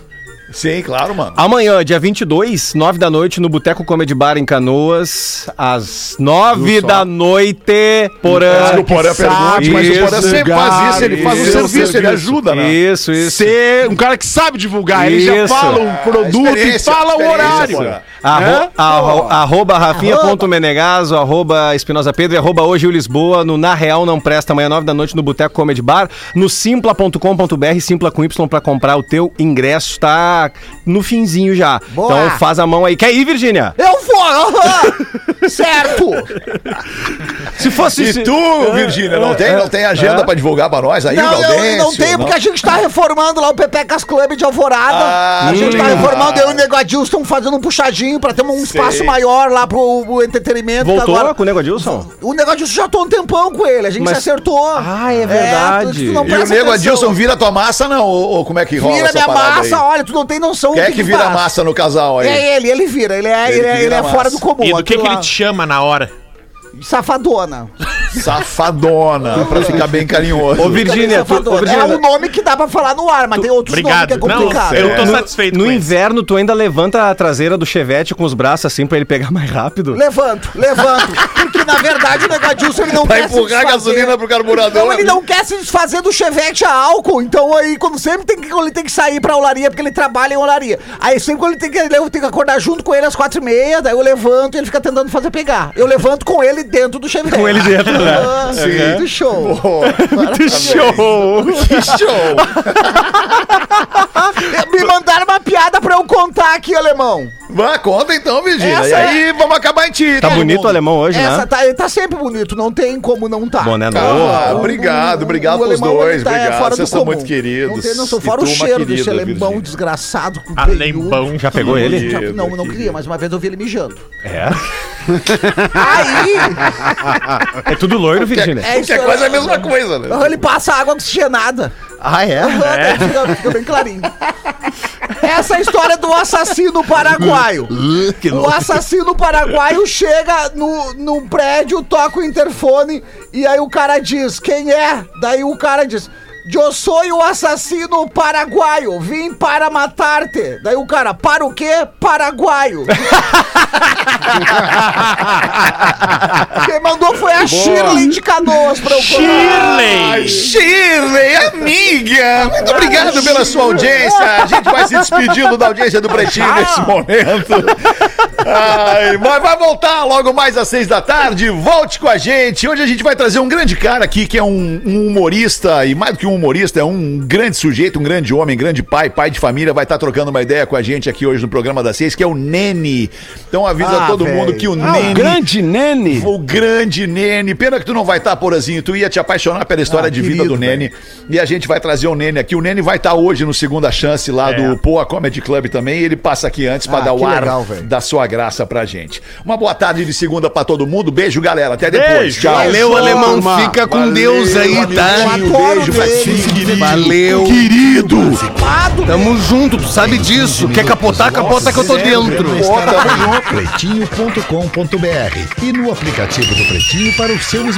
Sim, claro, mano. Amanhã, dia 22, 9 da noite, no Boteco Comedy Bar em Canoas, às 9 da noite, Porã. Antes que o Porã pergunte, mas o Porã sempre faz isso, ele faz o isso, serviço, ele serviço. ajuda, né? Isso, isso. Ser um cara que sabe divulgar, ele já fala o produto e fala o horário. Porã. Arro, arro, arroba rafinha.menegaso, arroba Espinosa Pedro e arroba hoje o Lisboa no Na Real Não Presta, amanhã 9 da noite no Boteco Comedy Bar, no simpla.com.br, simpla com Y pra comprar o teu ingresso, tá no finzinho já. Boa. Então faz a mão aí. Quer ir, Virgínia? Eu vou! Certo! Se fosse... E tu, Virgínia, não tem, não tem agenda pra divulgar pra nós aí, Não, eu não tenho, porque a gente tá reformando lá o Pepecas Club de Alvorada. Ah, a gente tá hum. reformando, eu e o Nego Adilson fazendo um puxadinho pra ter um espaço maior lá pro, entretenimento. que Voltou agora- com o Nego Adilson? O Nego Adilson já tô um tempão com ele, a gente Mas- se acertou. Ah, é verdade. não E o Nego. Adilson vira tua massa, não? Ou, ou como é que rola Vira essa minha massa, aí? olha, tu não tem noção Quem é que vira faz. massa no casal aí? É ele, ele vira, ele é, Ele ele é, que ele vira é. Fora do comum. E do que, que ele te chama na hora? Safadona. Safadona, pra ficar bem carinhoso. Ô, Virgínia, tu, ô, Safadona. Virgínia, É um nome que dá pra falar no ar, mas tem outros Obrigado. nomes que é Não, complicado. eu tô no, satisfeito no com isso. inverno, tu ainda levanta a traseira do chevette com os braços assim pra ele pegar mais rápido? Levanto, levanto. Porque na verdade o Negadilson ele não Pra quer se empurrar a desfazer. gasolina pro carburador. Não, ele não quer se desfazer do chevette a álcool. Então aí, quando sempre tem que, ele tem que sair pra olaria, porque ele trabalha em olaria. Aí sempre quando ele tem que, eu tenho que acordar junto com ele às quatro e meia, daí eu levanto e ele fica tentando fazer pegar. Eu levanto com ele dentro do chevette. Com ele dentro, né? Ah, sim. Muito show. Show! Que show! Me mandaram uma piada pra eu contar aqui, alemão. Vá, conta então, Virgínia. Essa E aí, vamos acabar em ti. Tá todo bonito mundo. o alemão hoje, Essa né? tá, ele tá sempre bonito, não tem como não tá. Boné Ah, novo. obrigado, O- obrigado o pros alemão, dois. tá obrigado, fora do vocês são comum. muito queridos. Não tem E fora o cheiro desse alemão Virgínia. desgraçado com Alembão. Já pegou ele? Já- não, não queria, mas uma vez eu vi ele mijando. É? Aí, É tudo loiro, Virgínia? é isso. Que é quase a mesma coisa, né? Ele passa água oxigenada. Ah, é? Fica, fica bem clarinho. Essa é a história do assassino paraguaio. O assassino paraguaio chega no, num prédio, toca o interfone e aí o cara diz: Quem é? Daí o cara diz: Eu sou o assassino paraguaio, vim para matar-te. Daí o cara: Para o quê? Paraguaio. Quem mandou foi a Shirley de Canoas pra eu Ai, Shirley, amiga! Muito obrigado pela sua audiência. A gente vai se despedindo da audiência do Pretinho nesse momento. Ai, mas vai voltar logo mais às seis da tarde. Volte com a gente. Hoje a gente vai trazer um grande cara aqui que é um, um humorista, e mais do que um humorista, é um grande sujeito, um grande homem, grande pai, pai de família. Vai estar trocando uma ideia com a gente aqui hoje no programa das seis, que é o Nene. Então avisa Ah, todo velho. mundo que o Ah, Nene. o grande Nene. O grande Nene. Pena que tu não vai estar, Porazinho. Tu ia te apaixonar pela história Ah, de vida querido, do Nene. E a gente vai trazer o Nene aqui. O Nene vai estar hoje no Segunda Chance lá É. do Poa Comedy Club também. Ele passa aqui antes pra Ah, dar o ar legal, da sua graça pra gente. Uma boa tarde de segunda pra todo mundo. Beijo, galera. Até depois. Beijo. Tchau. Valeu, alemão. Fica com Valeu, Deus aí, tá? Beijo pra ti, querido. Valeu. Querido. Tamo junto, tu sabe disso. Quer capotar, capota que eu tô dentro. Pretinho.com.br e no aplicativo do Pretinho para o seu smartphone.